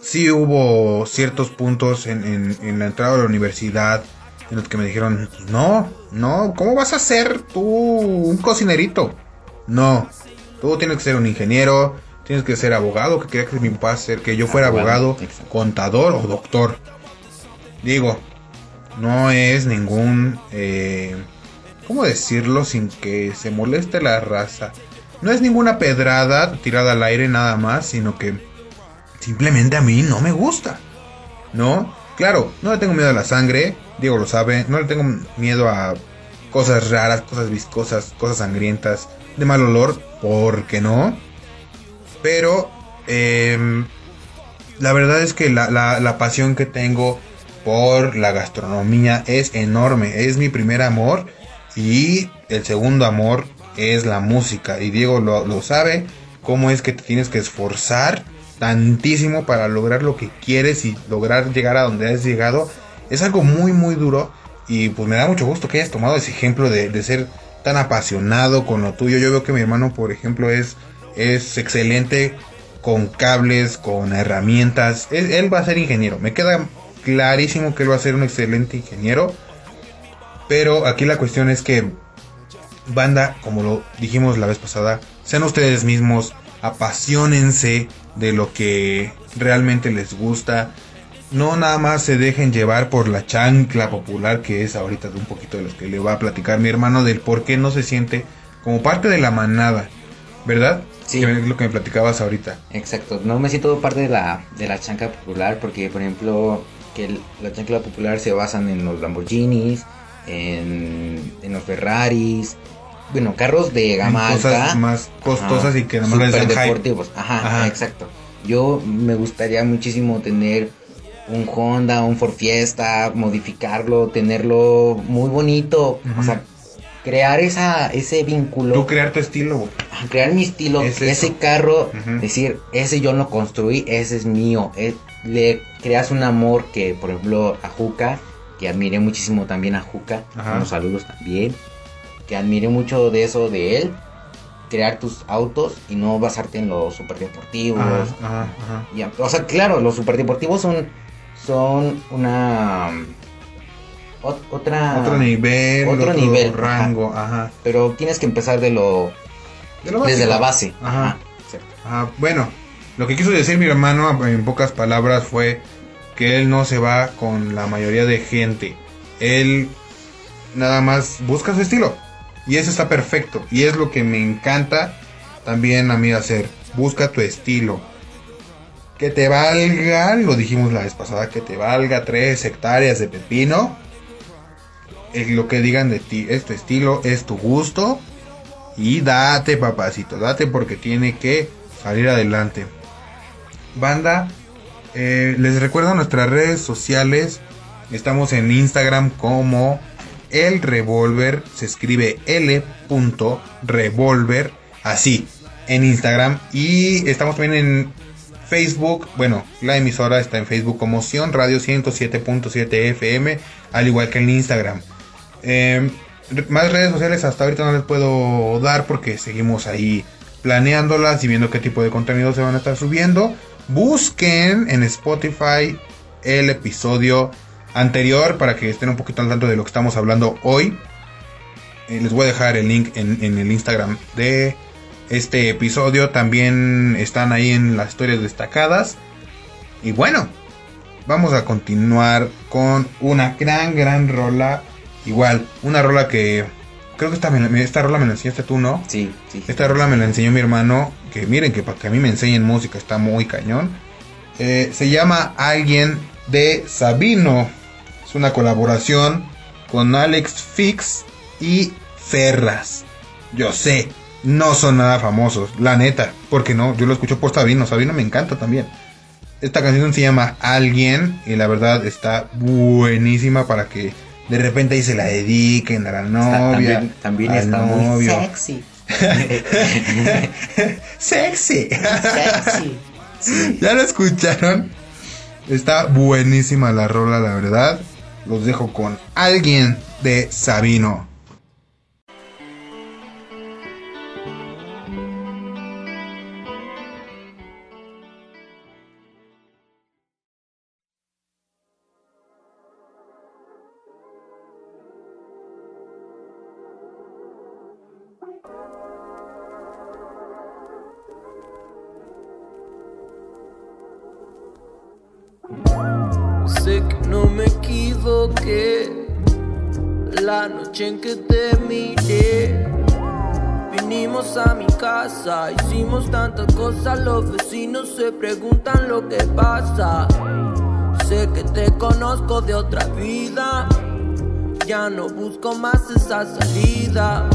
Sí hubo ciertos puntos en, en- en la entrada a la universidad en los que me dijeron, no, no, ¿cómo vas a ser tú un cocinerito? No, tú tienes que ser un ingeniero, tienes que ser abogado, que quería que mi papá ser, que yo fuera Abogado, contador o doctor. Digo, no es ningún, eh, ¿cómo decirlo sin que se moleste la raza? No es ninguna pedrada tirada al aire nada más, sino que simplemente a mí no me gusta. ¿No? Claro, no le tengo miedo a la sangre, Diego lo sabe, no le tengo miedo a cosas raras, cosas viscosas, cosas sangrientas, de mal olor, ¿por qué no? Pero, em, la verdad es que la, la- pasión que tengo por la gastronomía es enorme. Es mi primer amor y el segundo amor es la música. Y Diego lo, lo sabe, cómo es que te tienes que esforzar tantísimo para lograr lo que quieres y lograr llegar a donde has llegado. Es algo muy, muy duro. Y pues me da mucho gusto que hayas tomado ese ejemplo de, de ser tan apasionado con lo tuyo. Yo veo que mi hermano, por ejemplo, es, es excelente con cables, con herramientas. Él, va a ser ingeniero. Me queda clarísimo que él va a ser un excelente ingeniero. Pero aquí la cuestión es que, banda, como lo dijimos la vez pasada, sean ustedes mismos, apasionense de lo que realmente les gusta. No nada más se dejen llevar por la chancla popular que es ahorita de un poquito de los que le va a platicar mi hermano del por qué no se siente como parte de la manada, ¿verdad? Sí. Que es lo que me platicabas ahorita. Exacto, no me siento parte de la, de la chancla popular porque, por ejemplo, que el- la chancla popular se basan en los Lamborghinis, en, en los Ferraris, bueno, carros de gama cosas alta. más costosas Ajá, y que dan hype. deportivos. Ajá, Ajá. exacto. Yo me gustaría muchísimo tener un Honda, un Ford Fiesta, modificarlo, tenerlo muy bonito, o sea, crear esa ese vínculo Tú crear tu estilo, crear mi estilo, Es ese eso. carro, decir, ese yo lo construí, ese es mío. eh, le creas un amor que, por ejemplo, a Juca, que admiré muchísimo también a Juca, unos saludos también, que admiré mucho de eso de él, crear tus autos y no basarte en los superdeportivos. Ajá, ajá, ajá. Ya, o sea, claro, los superdeportivos son, son una ot- otra... otro nivel, otro otro, nivel, rango, ajá. Pero tienes que empezar de lo... De lo desde la base. Ajá. Ah, bueno, lo que quiso decir mi hermano en pocas palabras fue que él no se va con la mayoría de gente. Él nada más busca su estilo. Y eso está perfecto. Y es lo que me encanta también a mí hacer. Busca tu estilo. Que te valga, lo dijimos la vez pasada, que te valga 3 hectáreas de pepino. Es lo que digan de ti, es tu estilo, es tu gusto. Y date, papacito, date porque tiene que salir adelante. Banda, eh, les recuerdo nuestras redes sociales. Estamos en Instagram como El Revolver. Se escribe L.revolver. Así, en Instagram. Y estamos también en Facebook. Bueno, la emisora está en Facebook como Radio 107.7 FM. Al igual que en Instagram. Re- más redes sociales hasta ahorita no les puedo dar porque seguimos ahí planeándolas y viendo qué tipo de contenido se van a estar subiendo. Busquen en Spotify el episodio anterior para que estén un poquito al tanto de lo que estamos hablando hoy. Eh, les voy a dejar el link en, en el Instagram de este episodio. También están ahí en las historias destacadas. Y bueno, vamos a continuar con una gran, gran rola. Igual, una rola que creo que esta, esta rola me la enseñaste tú, ¿no? Sí, sí. Esta rola me la enseñó mi hermano. Que miren que para que a mí me enseñen música está muy cañón. Eh, se llama Alguien de Sabino. Es una colaboración con Alex Fix y Ferras. Yo sé, no son nada famosos, la neta. Porque no, yo lo escucho por Sabino. Sabino me encanta también. Esta canción se llama Alguien y la verdad está buenísima para que de repente ahí se la dediquen a la Está- novia. también también al está muy novio. sexy. Sexy. sexy. Sí. ¿Ya lo escucharon? Está buenísima la rola, la verdad. Los dejo con alguien de Sabino. Que te miré. Vinimos a mi casa, hicimos tantas cosas, los vecinos se preguntan lo que pasa. Sé que te conozco de otra vida, ya no busco más esa salida.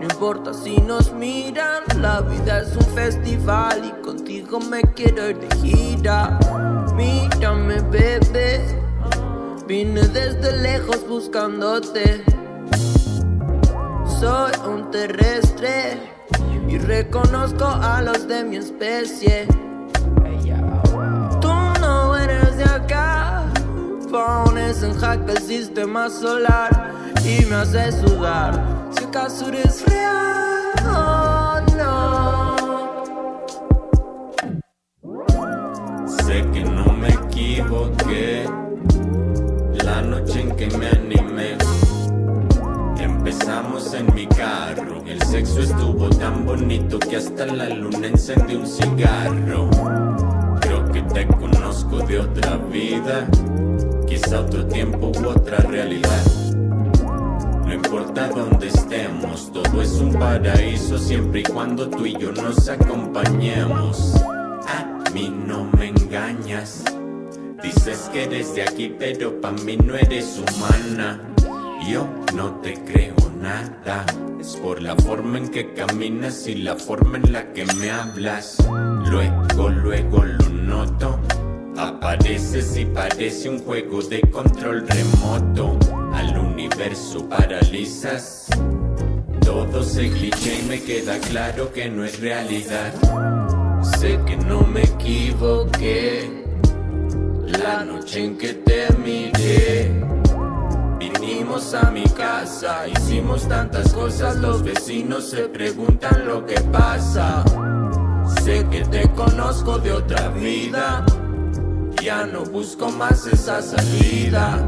No importa si nos miran, la vida es un festival y contigo me quiero ir de gira. Mírame, bebé, vine desde lejos buscándote. Soy un terrestre y reconozco a los de mi especie. Tú no eres de acá, pones en jaque el sistema solar y me haces sudar. Si acaso eres real o no. Sé que no me equivoqué la noche en que me animé. Empezamos en mi carro, el sexo estuvo tan bonito que hasta la luna encendió un cigarro. Creo que te conozco de otra vida, quizá otro tiempo u otra realidad. No importa dónde estemos, todo es un paraíso siempre y cuando tú y yo nos acompañemos. A mí no me engañas. Dices que eres de aquí, pero pa' mí no eres humana. Yo no te creo nada. Es por la forma en que caminas y la forma en la que me hablas. Luego, luego lo noto. Apareces y parece un juego de control remoto. Al universo paralizas. Todo se cliché y me queda claro que no es realidad. Sé que no me equivoqué la noche en que te miré. A mi casa, hicimos tantas cosas, los vecinos se preguntan lo que pasa. Sé que te conozco de otra vida, ya no busco más esa salida.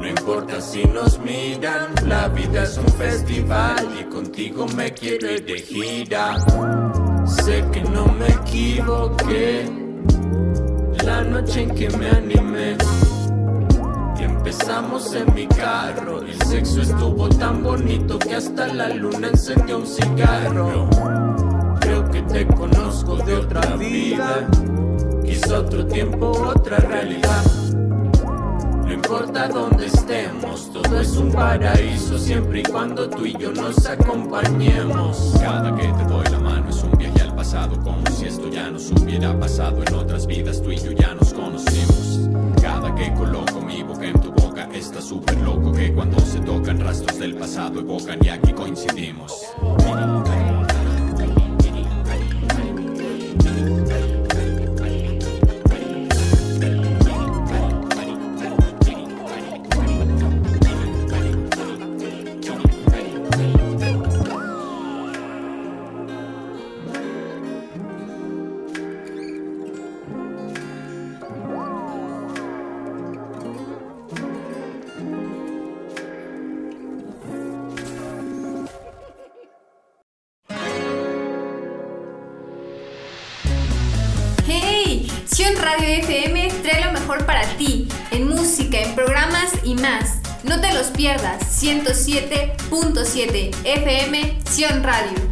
No importa si nos miran, la vida es un festival y contigo me quiero ir de gira. Sé que no me equivoqué la noche en que me animé. Empezamos en mi carro. El sexo estuvo tan bonito que hasta la luna encendió un cigarro. Creo que te conozco de otra vida. Quizá otro tiempo, otra realidad. No importa dónde estemos, todo es un paraíso siempre y cuando tú y yo nos acompañemos. Cada que te doy la mano es un viaje al pasado, como si esto ya nos hubiera pasado en otras vidas, tú y yo ya nos conocimos. Que coloco mi boca en tu boca, está súper loco que cuando se tocan rastros del pasado evocan y aquí coincidimos. Pierdas, 107.7 FM Sion Radio.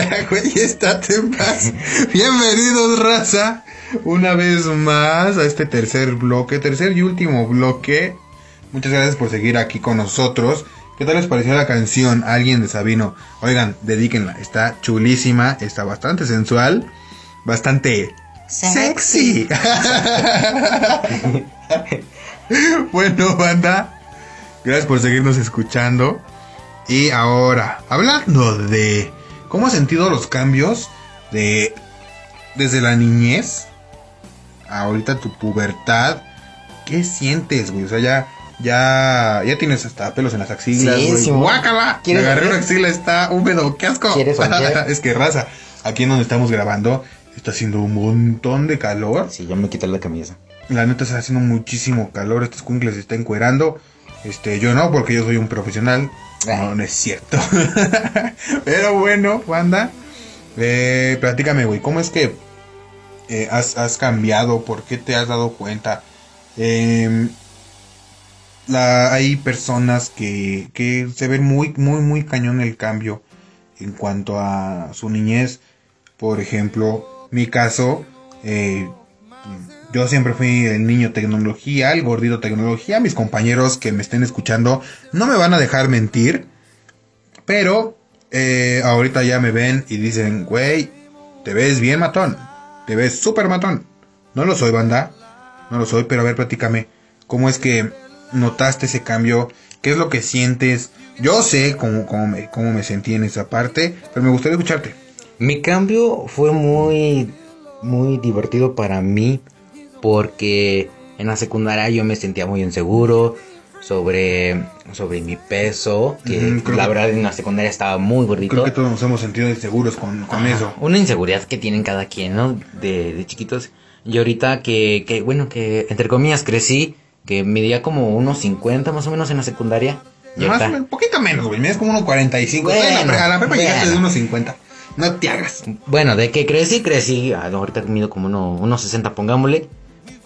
Ya, güey, estate en paz. Bienvenidos, raza. Una vez más a este tercer bloque, tercer y último bloque. Muchas gracias por seguir aquí con nosotros. ¿Qué tal les pareció la canción? Alguien de Sabino. Oigan, dedíquenla. Está chulísima, está bastante sensual, bastante sexy. bueno, banda, gracias por seguirnos escuchando. Y ahora, hablando de cómo has sentido los cambios de desde la niñez a ahorita tu pubertad, ¿qué sientes, güey? O sea, ya ya ya tienes hasta pelos en las axilas, Sí, güey. sí, Guácala. Me ¿Quieres agarré una axila, está húmedo, qué asco. Es que raza, aquí en donde estamos grabando está haciendo un montón de calor. Sí, yo me quité la camisa. La neta está haciendo muchísimo calor, este escuincle se está encuerando. Este, yo no, porque yo soy un profesional. No, no es cierto. Pero bueno, banda. Eh, platícame, güey, ¿cómo es que eh, has, has cambiado? ¿Por qué te has dado cuenta? Em, la, hay personas que, que se ven muy, muy, muy cañón el cambio en cuanto a su niñez. Por ejemplo, mi caso, eh, yo siempre fui el niño tecnología, el gordito tecnología. Mis compañeros que me estén escuchando no me van a dejar mentir. Pero eh, ahorita ya me ven y dicen, güey, te ves bien matón. Te ves súper matón. No lo soy, banda. No lo soy, pero a ver, platícame. ¿Cómo es que notaste ese cambio? ¿Qué es lo que sientes? Yo sé cómo, cómo, me, cómo me sentí en esa parte, pero me gustaría escucharte. Mi cambio fue muy, muy divertido para mí porque en la secundaria yo me sentía muy inseguro sobre, sobre mi peso, que la que- verdad en la secundaria estaba muy gordito. Creo que todos nos hemos sentido inseguros con, con eso. Una inseguridad que tienen cada quien, ¿no? De, de chiquitos. Y ahorita que, que, bueno, que entre comillas crecí, que medía como unos 50 más o menos en la secundaria. Y Más ahorita- menos, poquito menos, güey. Mides como unos 45. Bueno, a la, a la prepa llegaste bueno. de unos 50. No te hagas. Bueno, de que crecí, crecí. Ah, Ahorita mido como uno, unos 60, pongámosle.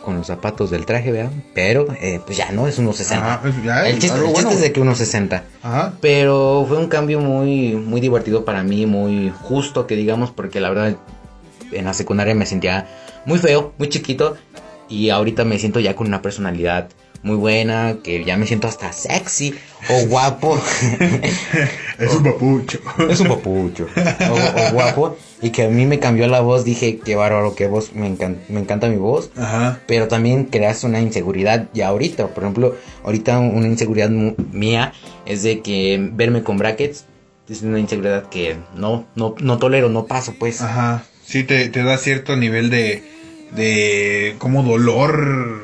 Con los zapatos del traje, vean. Pero, eh, pues ya no, es unos 60. Ajá, pues el chiste, es de que unos 60. Ajá. Pero fue un cambio muy, muy divertido para mí, muy justo que digamos, porque la verdad en la secundaria me sentía muy feo, muy chiquito, y ahorita me siento ya con una personalidad muy buena, que ya me siento hasta sexy o guapo. Es un papucho. es un papucho. O, o guapo. Y que a mí me cambió la voz, dije, qué bárbaro, qué voz, me, encan- me encanta mi voz. Ajá. Pero también creas una inseguridad ya ahorita. Por ejemplo, ahorita una inseguridad mía es de que verme con brackets es una inseguridad que no, no, no tolero, no paso, pues. Ajá. Sí, te, te da cierto nivel de, de como dolor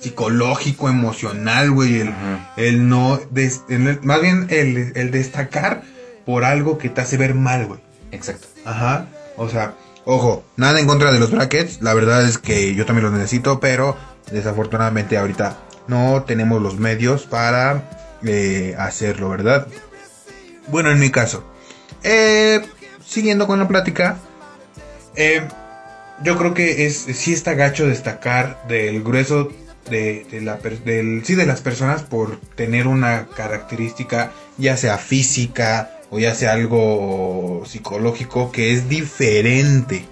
psicológico, emocional, güey. El, el no, des- el- más bien el, el destacar por algo que te hace ver mal, güey. Exacto. Ajá. O sea, ojo, nada en contra de los brackets. La verdad es que yo también los necesito, pero desafortunadamente ahorita no tenemos los medios para eh, hacerlo, ¿verdad? Bueno, en mi caso. Eh, siguiendo con la plática. eh, yo creo que es sí está gacho destacar del grueso de, de la del, sí, de las personas por tener una característica ya sea física o ya sea algo psicológico que es diferente.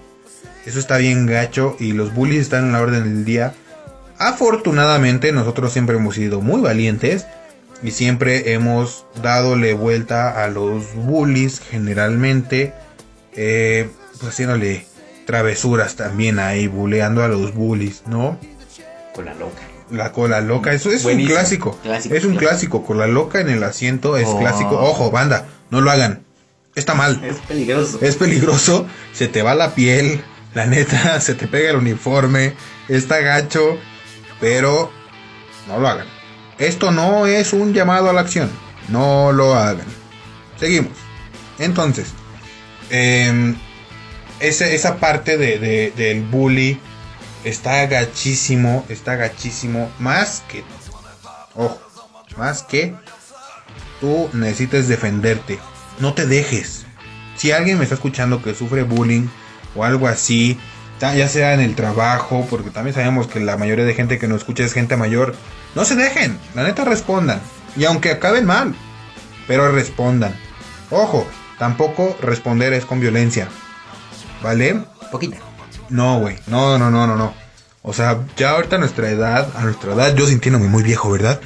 Eso está bien gacho y los bullies están en la orden del día. Afortunadamente nosotros siempre hemos sido muy valientes y siempre hemos dadole vuelta a los bullies generalmente eh, pues haciéndole travesuras también ahí, buleando a los bullies, ¿no? Con la loca. La cola loca, eso es Buenísimo. un clásico. Clásico, es un clásico. clásico, con la loca en el asiento es Oh. clásico. Ojo, banda, no lo hagan. Está mal. Es peligroso. Es peligroso, se te va la piel, la neta, se te pega el uniforme, está gacho, pero no lo hagan. Esto no es un llamado a la acción, no lo hagan. Seguimos. Entonces, em, esa parte de, de- del bully está gachísimo, está gachísimo, más que, ojo, más que tú necesites defenderte. No te dejes. Si alguien me está escuchando que sufre bullying o algo así, ya sea en el trabajo, porque también sabemos que la mayoría de gente que nos escucha es gente mayor, no se dejen, la neta respondan. Y aunque acaben mal, pero respondan. Ojo, tampoco responder es con violencia. ¿Vale? Poquita. No, güey. No, no, no, no, no. O sea, ya ahorita a nuestra edad, a nuestra edad, yo sintiéndome muy viejo, ¿verdad?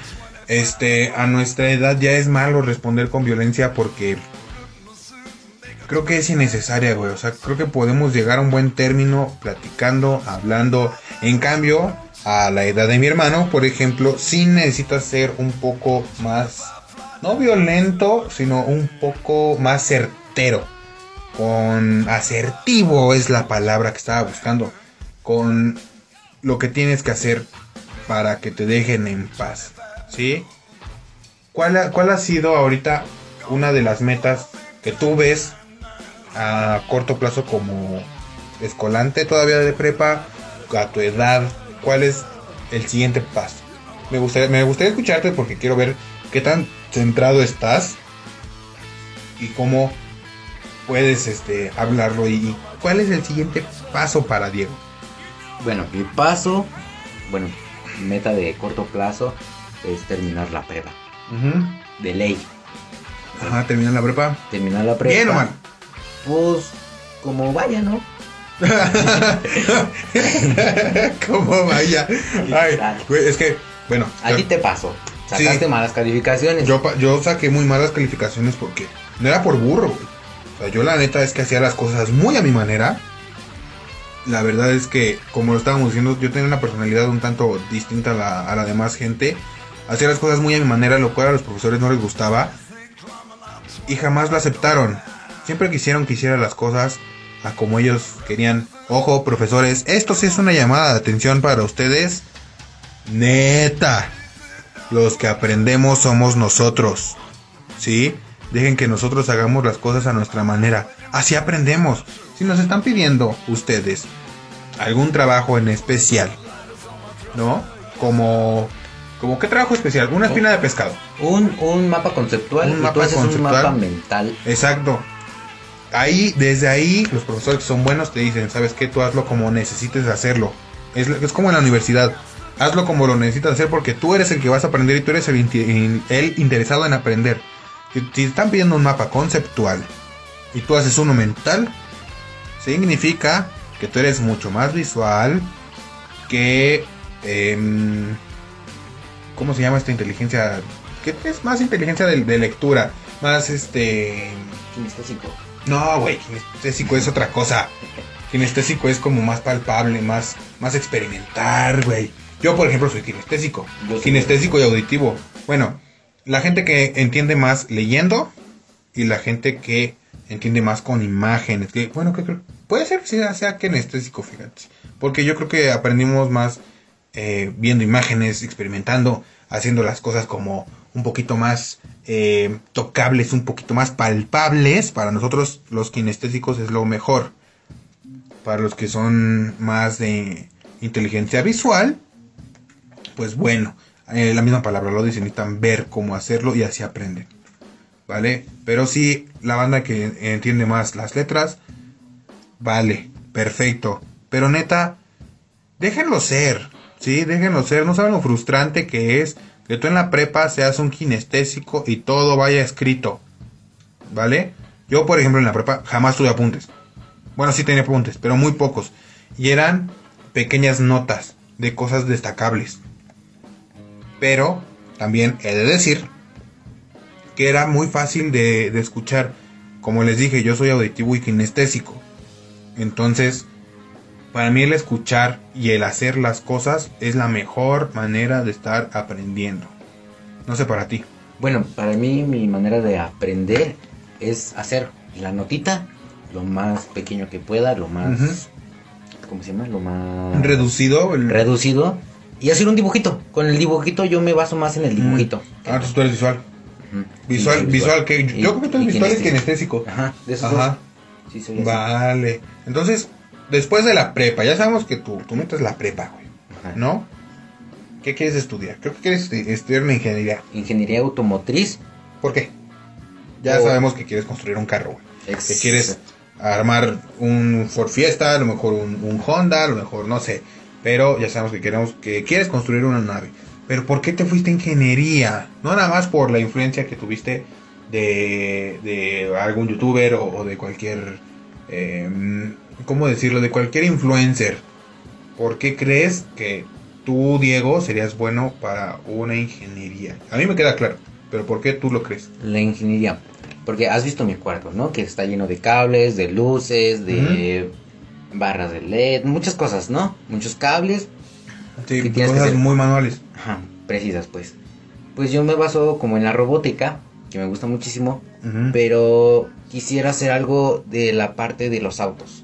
Este, a nuestra edad ya es malo responder con violencia porque creo que es innecesaria, güey. O sea, creo que podemos llegar a un buen término platicando, hablando. En cambio, a la edad de mi hermano, por ejemplo, sí necesitas ser un poco más, no violento, sino un poco más certero con asertivo es la palabra que estaba buscando, con lo que tienes que hacer para que te dejen en paz, ¿sí? ¿Cuál ha, cuál ha sido ahorita una de las metas que tú ves a corto plazo como escolante todavía de prepa, a tu edad? ¿Cuál es el siguiente paso? Me gustaría, me gustaría escucharte porque quiero ver qué tan centrado estás y cómo puedes este hablarlo y, y cuál es el siguiente paso para Diego. Bueno, mi paso, bueno, meta de corto plazo es terminar la prepa. De ley. Ajá, termina la prepa. Terminar la prepa. Bien o mal. Pues como vaya, ¿no? ¿Cómo vaya? Ay, es que, bueno, A ti te pasó. Sacaste Sí. malas calificaciones. yo, yo saqué muy malas calificaciones porque no era por burro, güey. Yo la neta es que hacía las cosas muy a mi manera. La verdad es que, como lo estábamos diciendo, yo tenía una personalidad un tanto distinta a la, a la demás gente. Hacía las cosas muy a mi manera, lo cual a los profesores no les gustaba. Y jamás lo aceptaron. Siempre quisieron que hiciera las cosas a como ellos querían. Ojo, profesores, esto sí es una llamada de atención para ustedes. Neta. Los que aprendemos somos nosotros. ¿Sí? Dejen que nosotros hagamos las cosas a nuestra manera. Así aprendemos. Si nos están pidiendo ustedes algún trabajo en especial, ¿no? Como... como qué trabajo especial? Una espina de pescado. Un, un mapa conceptual Un mapa conceptual. un mapa mental. Exacto. Ahí, desde ahí, los profesores que son buenos te dicen, ¿sabes qué? Tú hazlo como necesites hacerlo. Es, es como en la universidad. Hazlo como lo necesitas hacer porque tú eres el que vas a aprender y tú eres el, el interesado en aprender. Si, te están pidiendo un mapa conceptual y tú haces uno mental, significa que tú eres mucho más visual que... em, ¿Cómo se llama esta inteligencia? Que es más inteligencia de, de lectura. Más este... Kinestésico. No, güey, kinestésico es otra cosa. Kinestésico es como más palpable, más, más experimentar, güey. Yo, por ejemplo, soy kinestésico. Yo Kinestésico y auditivo. Bueno, la gente que entiende más leyendo y la gente que entiende más con imágenes. Que, bueno, que creo- puede ser que sea, sea kinestésico, fíjate. Porque yo creo que aprendimos más eh, viendo imágenes, experimentando, haciendo las cosas como un poquito más eh, tocables, un poquito más palpables. Para nosotros los kinestésicos es lo mejor. Para los que son más de inteligencia visual, pues bueno, eh, la misma palabra lo dice, necesitan ver cómo hacerlo y así aprenden. ¿Vale? Pero sí, la banda que entiende más las letras, vale, perfecto. Pero neta, déjenlo ser, ¿sí? Déjenlo ser. No saben lo frustrante que es que tú en la prepa seas un kinestésico y todo vaya escrito. ¿Vale? Yo, por ejemplo, en la prepa jamás tuve apuntes. Bueno, sí tenía apuntes, pero muy pocos. Y eran pequeñas notas de cosas destacables. Pero también he de decir que era muy fácil de, de escuchar. Como les dije, yo soy auditivo y kinestésico. Entonces, para mí el escuchar y el hacer las cosas es la mejor manera de estar aprendiendo. No sé para ti. Bueno, para mí mi manera de aprender es hacer la notita lo más pequeño que pueda, lo más... Ujú. ¿Cómo se llama? Lo más... Reducido. el- reducido. Y hacer un dibujito. Con el dibujito yo me baso más en el dibujito. Ah, entonces tú eres visual. Ujú. Visual, Sí, visual, que yo creo que tú eres y visual y kinestésico. Ajá, de esos Ajá. dos. Sí, soy así. Vale. Entonces, después de la prepa, ya sabemos que tú, tú metes la prepa, güey. Ajá. ¿No? ¿Qué quieres estudiar? Creo que quieres estu- estudiar una ingeniería. Ingeniería automotriz. ¿Por qué? Ya O- sabemos que quieres construir un carro, güey. Que Ex- quieres armar un Ford Fiesta, a lo mejor un, un Honda, a lo mejor no sé. Pero ya sabemos que queremos que quieres construir una nave. Pero ¿por qué te fuiste a ingeniería? No nada más por la influencia que tuviste de, de algún youtuber o, o de cualquier, eh, ¿cómo decirlo? De cualquier influencer. ¿Por qué crees que tú, Diego, serías bueno para una ingeniería? A mí me queda claro, pero ¿por qué tú lo crees? La ingeniería. Porque has visto mi cuarto, ¿no? Que está lleno de cables, de luces, de barras de LED, muchas cosas, ¿no? Muchos cables. Sí, ¿Qué tienes que cosas hacer? muy manuales. Ajá, precisas pues. Pues yo me baso como en la robótica, que me gusta muchísimo, pero quisiera hacer algo de la parte de los autos.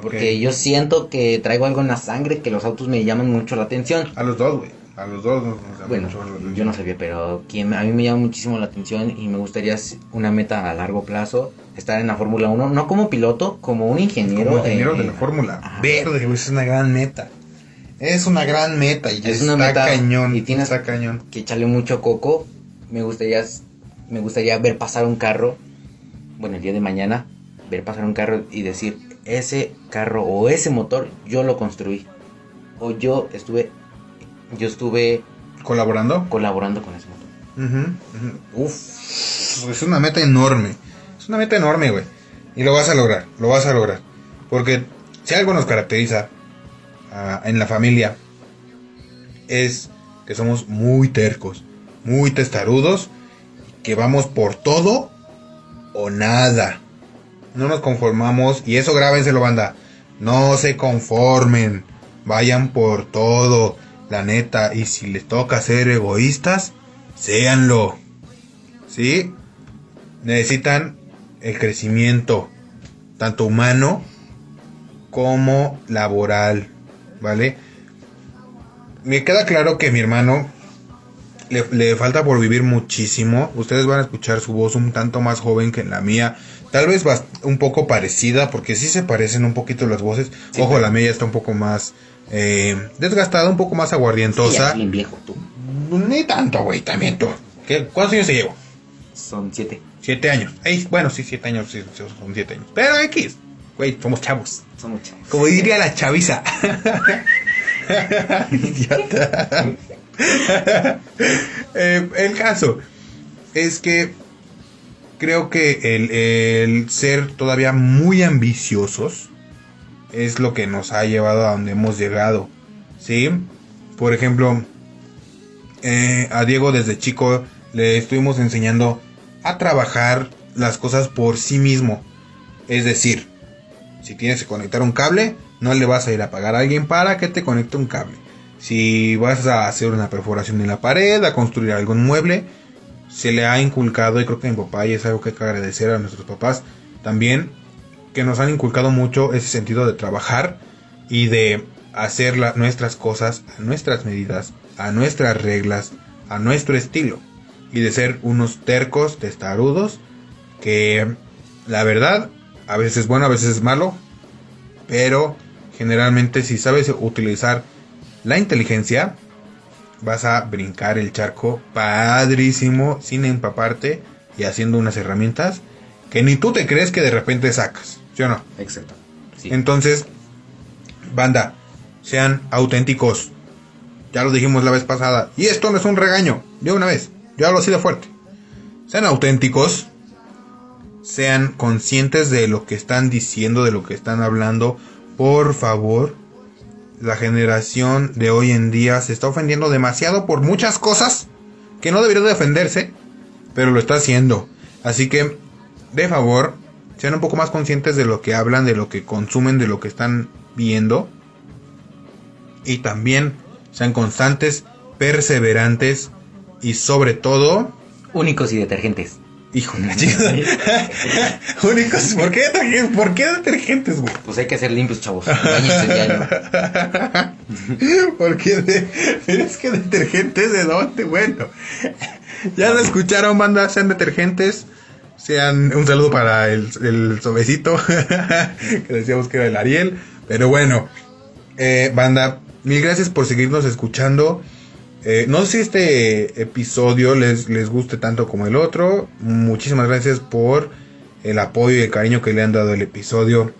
Porque yo siento que traigo algo en la sangre que los autos me llaman mucho la atención. A los dos, güey. A los dos nos, nos Bueno, mucho la atención. yo no sabía, pero quien, a mí me llama muchísimo la atención y me gustaría una meta a largo plazo, estar en la Fórmula 1, no como piloto, como un ingeniero. Como ingeniero de la fórmula. ajá. Verde, es una gran meta. Es una gran meta y Es una está meta cañón. y tienes- Está cañón. que echarle mucho coco. Me gustaría, me gustaría ver pasar un carro, bueno, el día de mañana, ver pasar un carro y decir, ese carro o ese motor yo lo construí. O yo estuve, yo estuve ¿Colaborando? colaborando con ese motor. Uf. Es una meta enorme. Es una meta enorme, güey. Y lo vas a lograr. Lo vas a lograr. Porque si algo nos caracteriza ah, en la familia es que somos muy tercos, muy testarudos, que vamos por todo o nada. No nos conformamos y eso grábenselo, banda. No se conformen, vayan por todo, la neta. Y si les toca ser egoístas, séanlo. ¿Sí? Necesitan el crecimiento, tanto humano como laboral, ¿vale? Me queda claro que mi hermano le, le falta por vivir muchísimo. Ustedes van a escuchar su voz un tanto más joven que la mía. Tal vez un poco parecida, porque sí se parecen un poquito las voces. Sí, Ojo, pero- la mía está un poco más eh, desgastada, un poco más Sí, aguardientosa. ya bien viejo tú. Ni tanto, güey, también tú. ¿Qué- ¿Cuántos años te llevo? Son siete. Siete años. Bueno, sí, siete años, sí, son siete años. Pero X, güey, somos chavos. Son muchos. Como diría la chaviza. Idiota. Eh, el caso es que creo que el, el ser todavía muy ambiciosos es lo que nos ha llevado a donde hemos llegado. ¿Sí? Por ejemplo, eh, a Diego desde chico le estuvimos enseñando a trabajar las cosas por sí mismo. Es decir, si tienes que conectar un cable, no le vas a ir a pagar a alguien para que te conecte un cable. Si vas a hacer una perforación en la pared, a construir algún mueble, se le ha inculcado, y creo que mi papá, y es algo que hay que agradecer a nuestros papás también, que nos han inculcado mucho ese sentido de trabajar y de hacer nuestras cosas a nuestras medidas, a nuestras reglas, a nuestro estilo. Y de ser unos tercos, testarudos, que la verdad, a veces es bueno, a veces es malo, pero generalmente si sabes utilizar la inteligencia, vas a brincar el charco padrísimo sin empaparte y haciendo unas herramientas que ni tú te crees que de repente sacas, ¿sí o no? Exacto. Sí. Entonces, banda, sean auténticos. Ya lo dijimos la vez pasada. Y esto no es un regaño. De una vez. Yo hablo así de fuerte. Sean auténticos. Sean conscientes de lo que están diciendo, de lo que están hablando. Por favor. La generación de hoy en día se está ofendiendo demasiado por muchas cosas que no debería de ofenderse, pero lo está haciendo. Así que, de favor, sean un poco más conscientes de lo que hablan, de lo que consumen, de lo que están viendo. Y también sean constantes, perseverantes y sobre todo, Únicos y detergentes. hijo de la chica. Únicos, ¿por qué, detergentes? ¿por qué detergentes, güey? Pues hay que ser limpios, chavos. Porque de, es que detergentes de dónde, bueno. Ya lo escucharon, banda, sean detergentes. Sean un saludo para el, el sobecito, que decíamos que era el Ariel. Pero bueno, eh, banda, mil gracias por seguirnos escuchando. Eh, no sé si este episodio les, les guste tanto como el otro. Muchísimas gracias por el apoyo y el cariño que le han dado el episodio.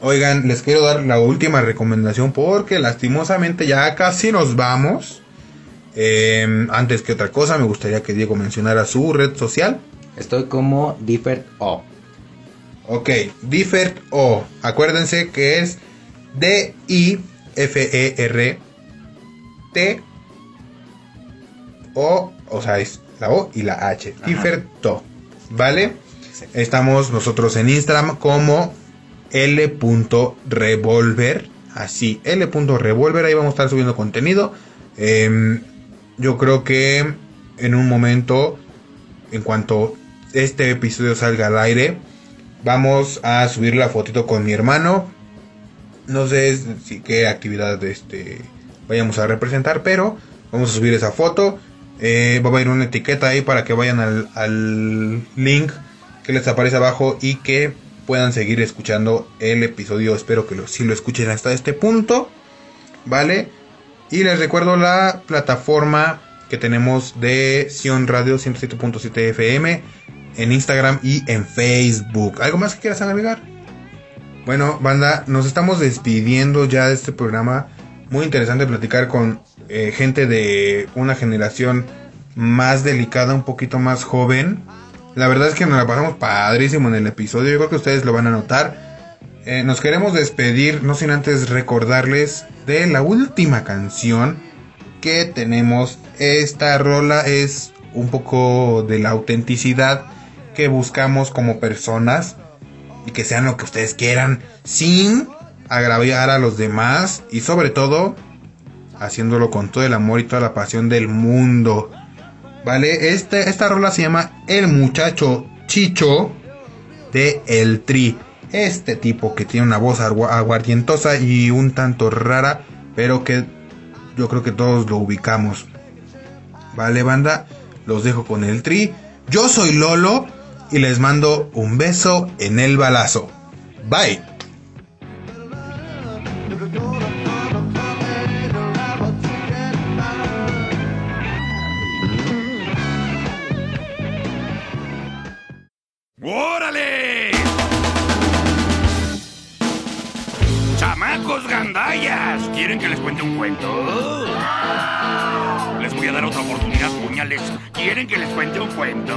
Oigan, les quiero dar la última recomendación porque lastimosamente ya casi nos vamos. Eh, antes que otra cosa, me gustaría que Diego mencionara su red social. Estoy como Differt O. Ok, Differt O. Acuérdense que es D-I-F-E-R-T O. O sea, es la O y la H. Differto. ¿Vale? Estamos nosotros en Instagram como L.revolver. Así, L.revolver. Ahí vamos a estar subiendo contenido. Em, yo creo que en un momento, en cuanto este episodio salga al aire, vamos a subir la fotito con mi hermano. No sé si qué actividad este vayamos a representar, pero vamos a subir esa foto. Eh, va a haber una etiqueta ahí para que vayan al, al link que les aparece abajo y que puedan seguir escuchando el episodio. Espero que lo, si lo escuchen hasta este punto. ¿Vale? Y les recuerdo la plataforma que tenemos de Sion Radio 107.7 FM en Instagram y en Facebook. ¿Algo más que quieras agregar? Bueno, banda, nos estamos despidiendo ya de este programa. Muy interesante platicar con eh, gente de una generación más delicada, un poquito más joven. La verdad es que nos la pasamos padrísimo en el episodio. Yo creo que ustedes lo van a notar. Eh, nos queremos despedir, no sin antes recordarles de la última canción que tenemos. Esta rola es un poco de la autenticidad que buscamos como personas y que sean lo que ustedes quieran sin agraviar a los demás y sobre todo haciéndolo con todo el amor y toda la pasión del mundo. Vale, este, esta rola se llama El muchacho Chicho de El Tri. Este tipo que tiene una voz agua- aguardientosa y un tanto rara, pero que yo creo que todos lo ubicamos. Vale, banda, los dejo con el Tri. Yo soy Lolo y les mando un beso en el balazo. Bye. Gandallas! ¿Quieren que les cuente un cuento? Les voy a dar otra oportunidad, puñales. ¿Quieren que les cuente un cuento?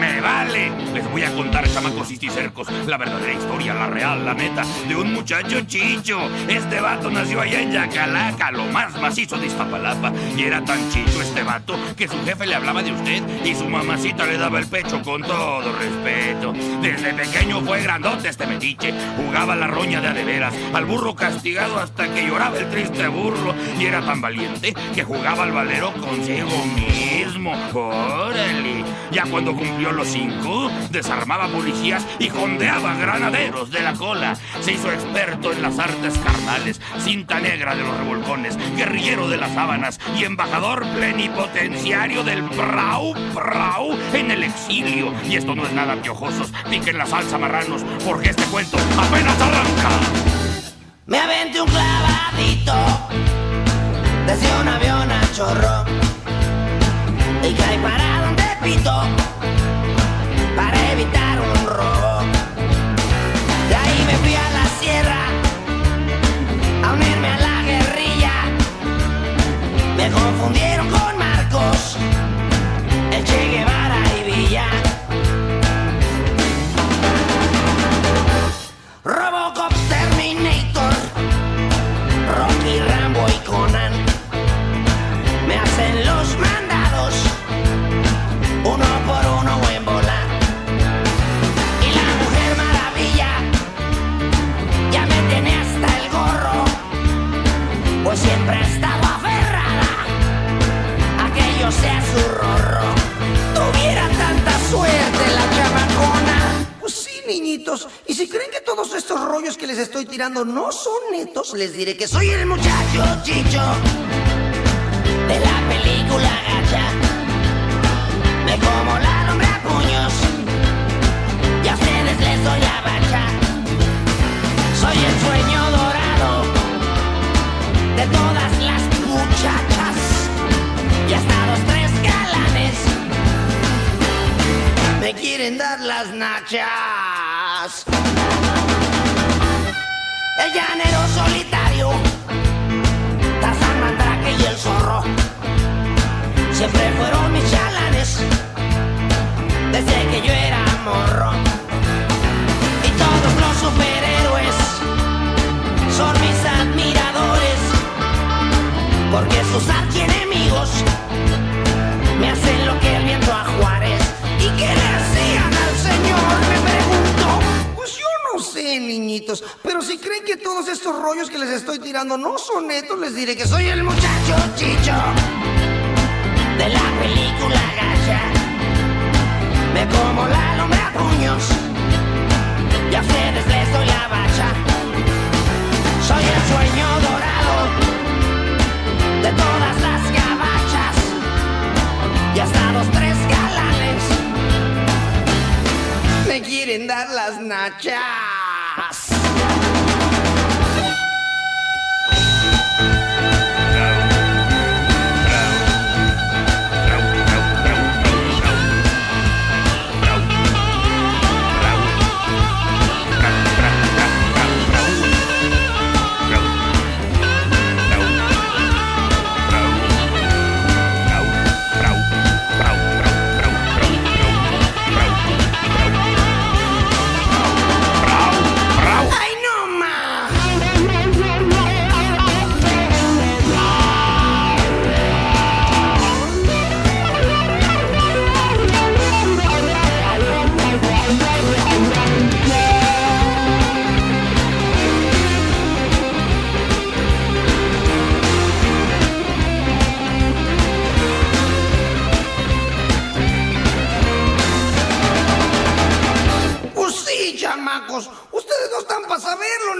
Me vale. Les voy a contar, chamacos cisticercos, la verdadera historia, la real, la neta, de un muchacho chicho. Este vato nació allá en Yacalaca, lo más macizo de Iztapalapa. Y era tan chicho este vato que su jefe le hablaba de usted y su mamacita le daba el pecho con todo respeto. Desde pequeño fue grandote este metiche. Jugaba la roña de a de veras, al burro castigado hasta que lloraba el triste burro. Y era tan valiente que jugaba al valero consigo mismo. ¡Órale! Ya cuando cumplió los cinco, desarmaba policías y jondeaba granaderos de la cola. Se hizo experto en las artes carnales, cinta negra de los revolcones, guerrillero de las sábanas y embajador plenipotenciario del Prau Prau en el exilio. Y esto no es nada piojosos, piquen la salsa marranos, porque este cuento apenas arranca. Me aventé un clavadito desde un avión a chorro y caí parado en Tepito para evitar un robo. De ahí me fui a la sierra a unirme a la guerrilla. Me confundieron con Marcos, el Che Guevara y Villa. Y si creen que todos estos rollos que les estoy tirando no son netos, les diré que soy el muchacho chicho de la película gacha. Me como la hombre a puños y a ustedes les doy la bacha. Soy el sueño dorado de todas las muchachas y hasta los tres galanes me quieren dar las nachas. El llanero solitario, Tarzán Mandrake y el zorro, siempre fueron mis chalanes, desde que yo era morro. Y todos los superhéroes son mis admiradores, porque sus archienemigos me hacen lo que el viento a Juárez. ¿Y qué le niñitos. Pero si creen que todos estos rollos que les estoy tirando no son netos, les diré que soy el muchacho chicho de la película gacha. Me como la lombre a puños y a ustedes les doy la bacha. Soy el sueño dorado de todas las gabachas y hasta dos, tres galanes me quieren dar las nachas.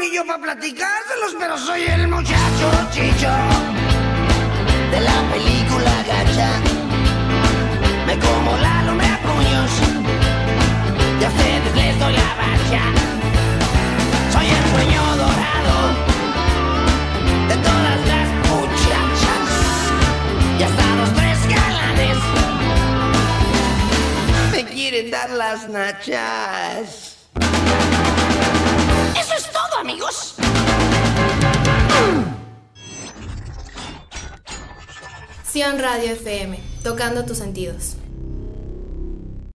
Ni yo para platicárselos, pero soy el muchacho chicho de la película gacha. Me como la lombre a puños y a ustedes les doy la bacha. Soy el sueño dorado de todas las muchachas y hasta los tres galanes me quieren dar las nachas. Amigos. Sion Radio FM, tocando tus sentidos.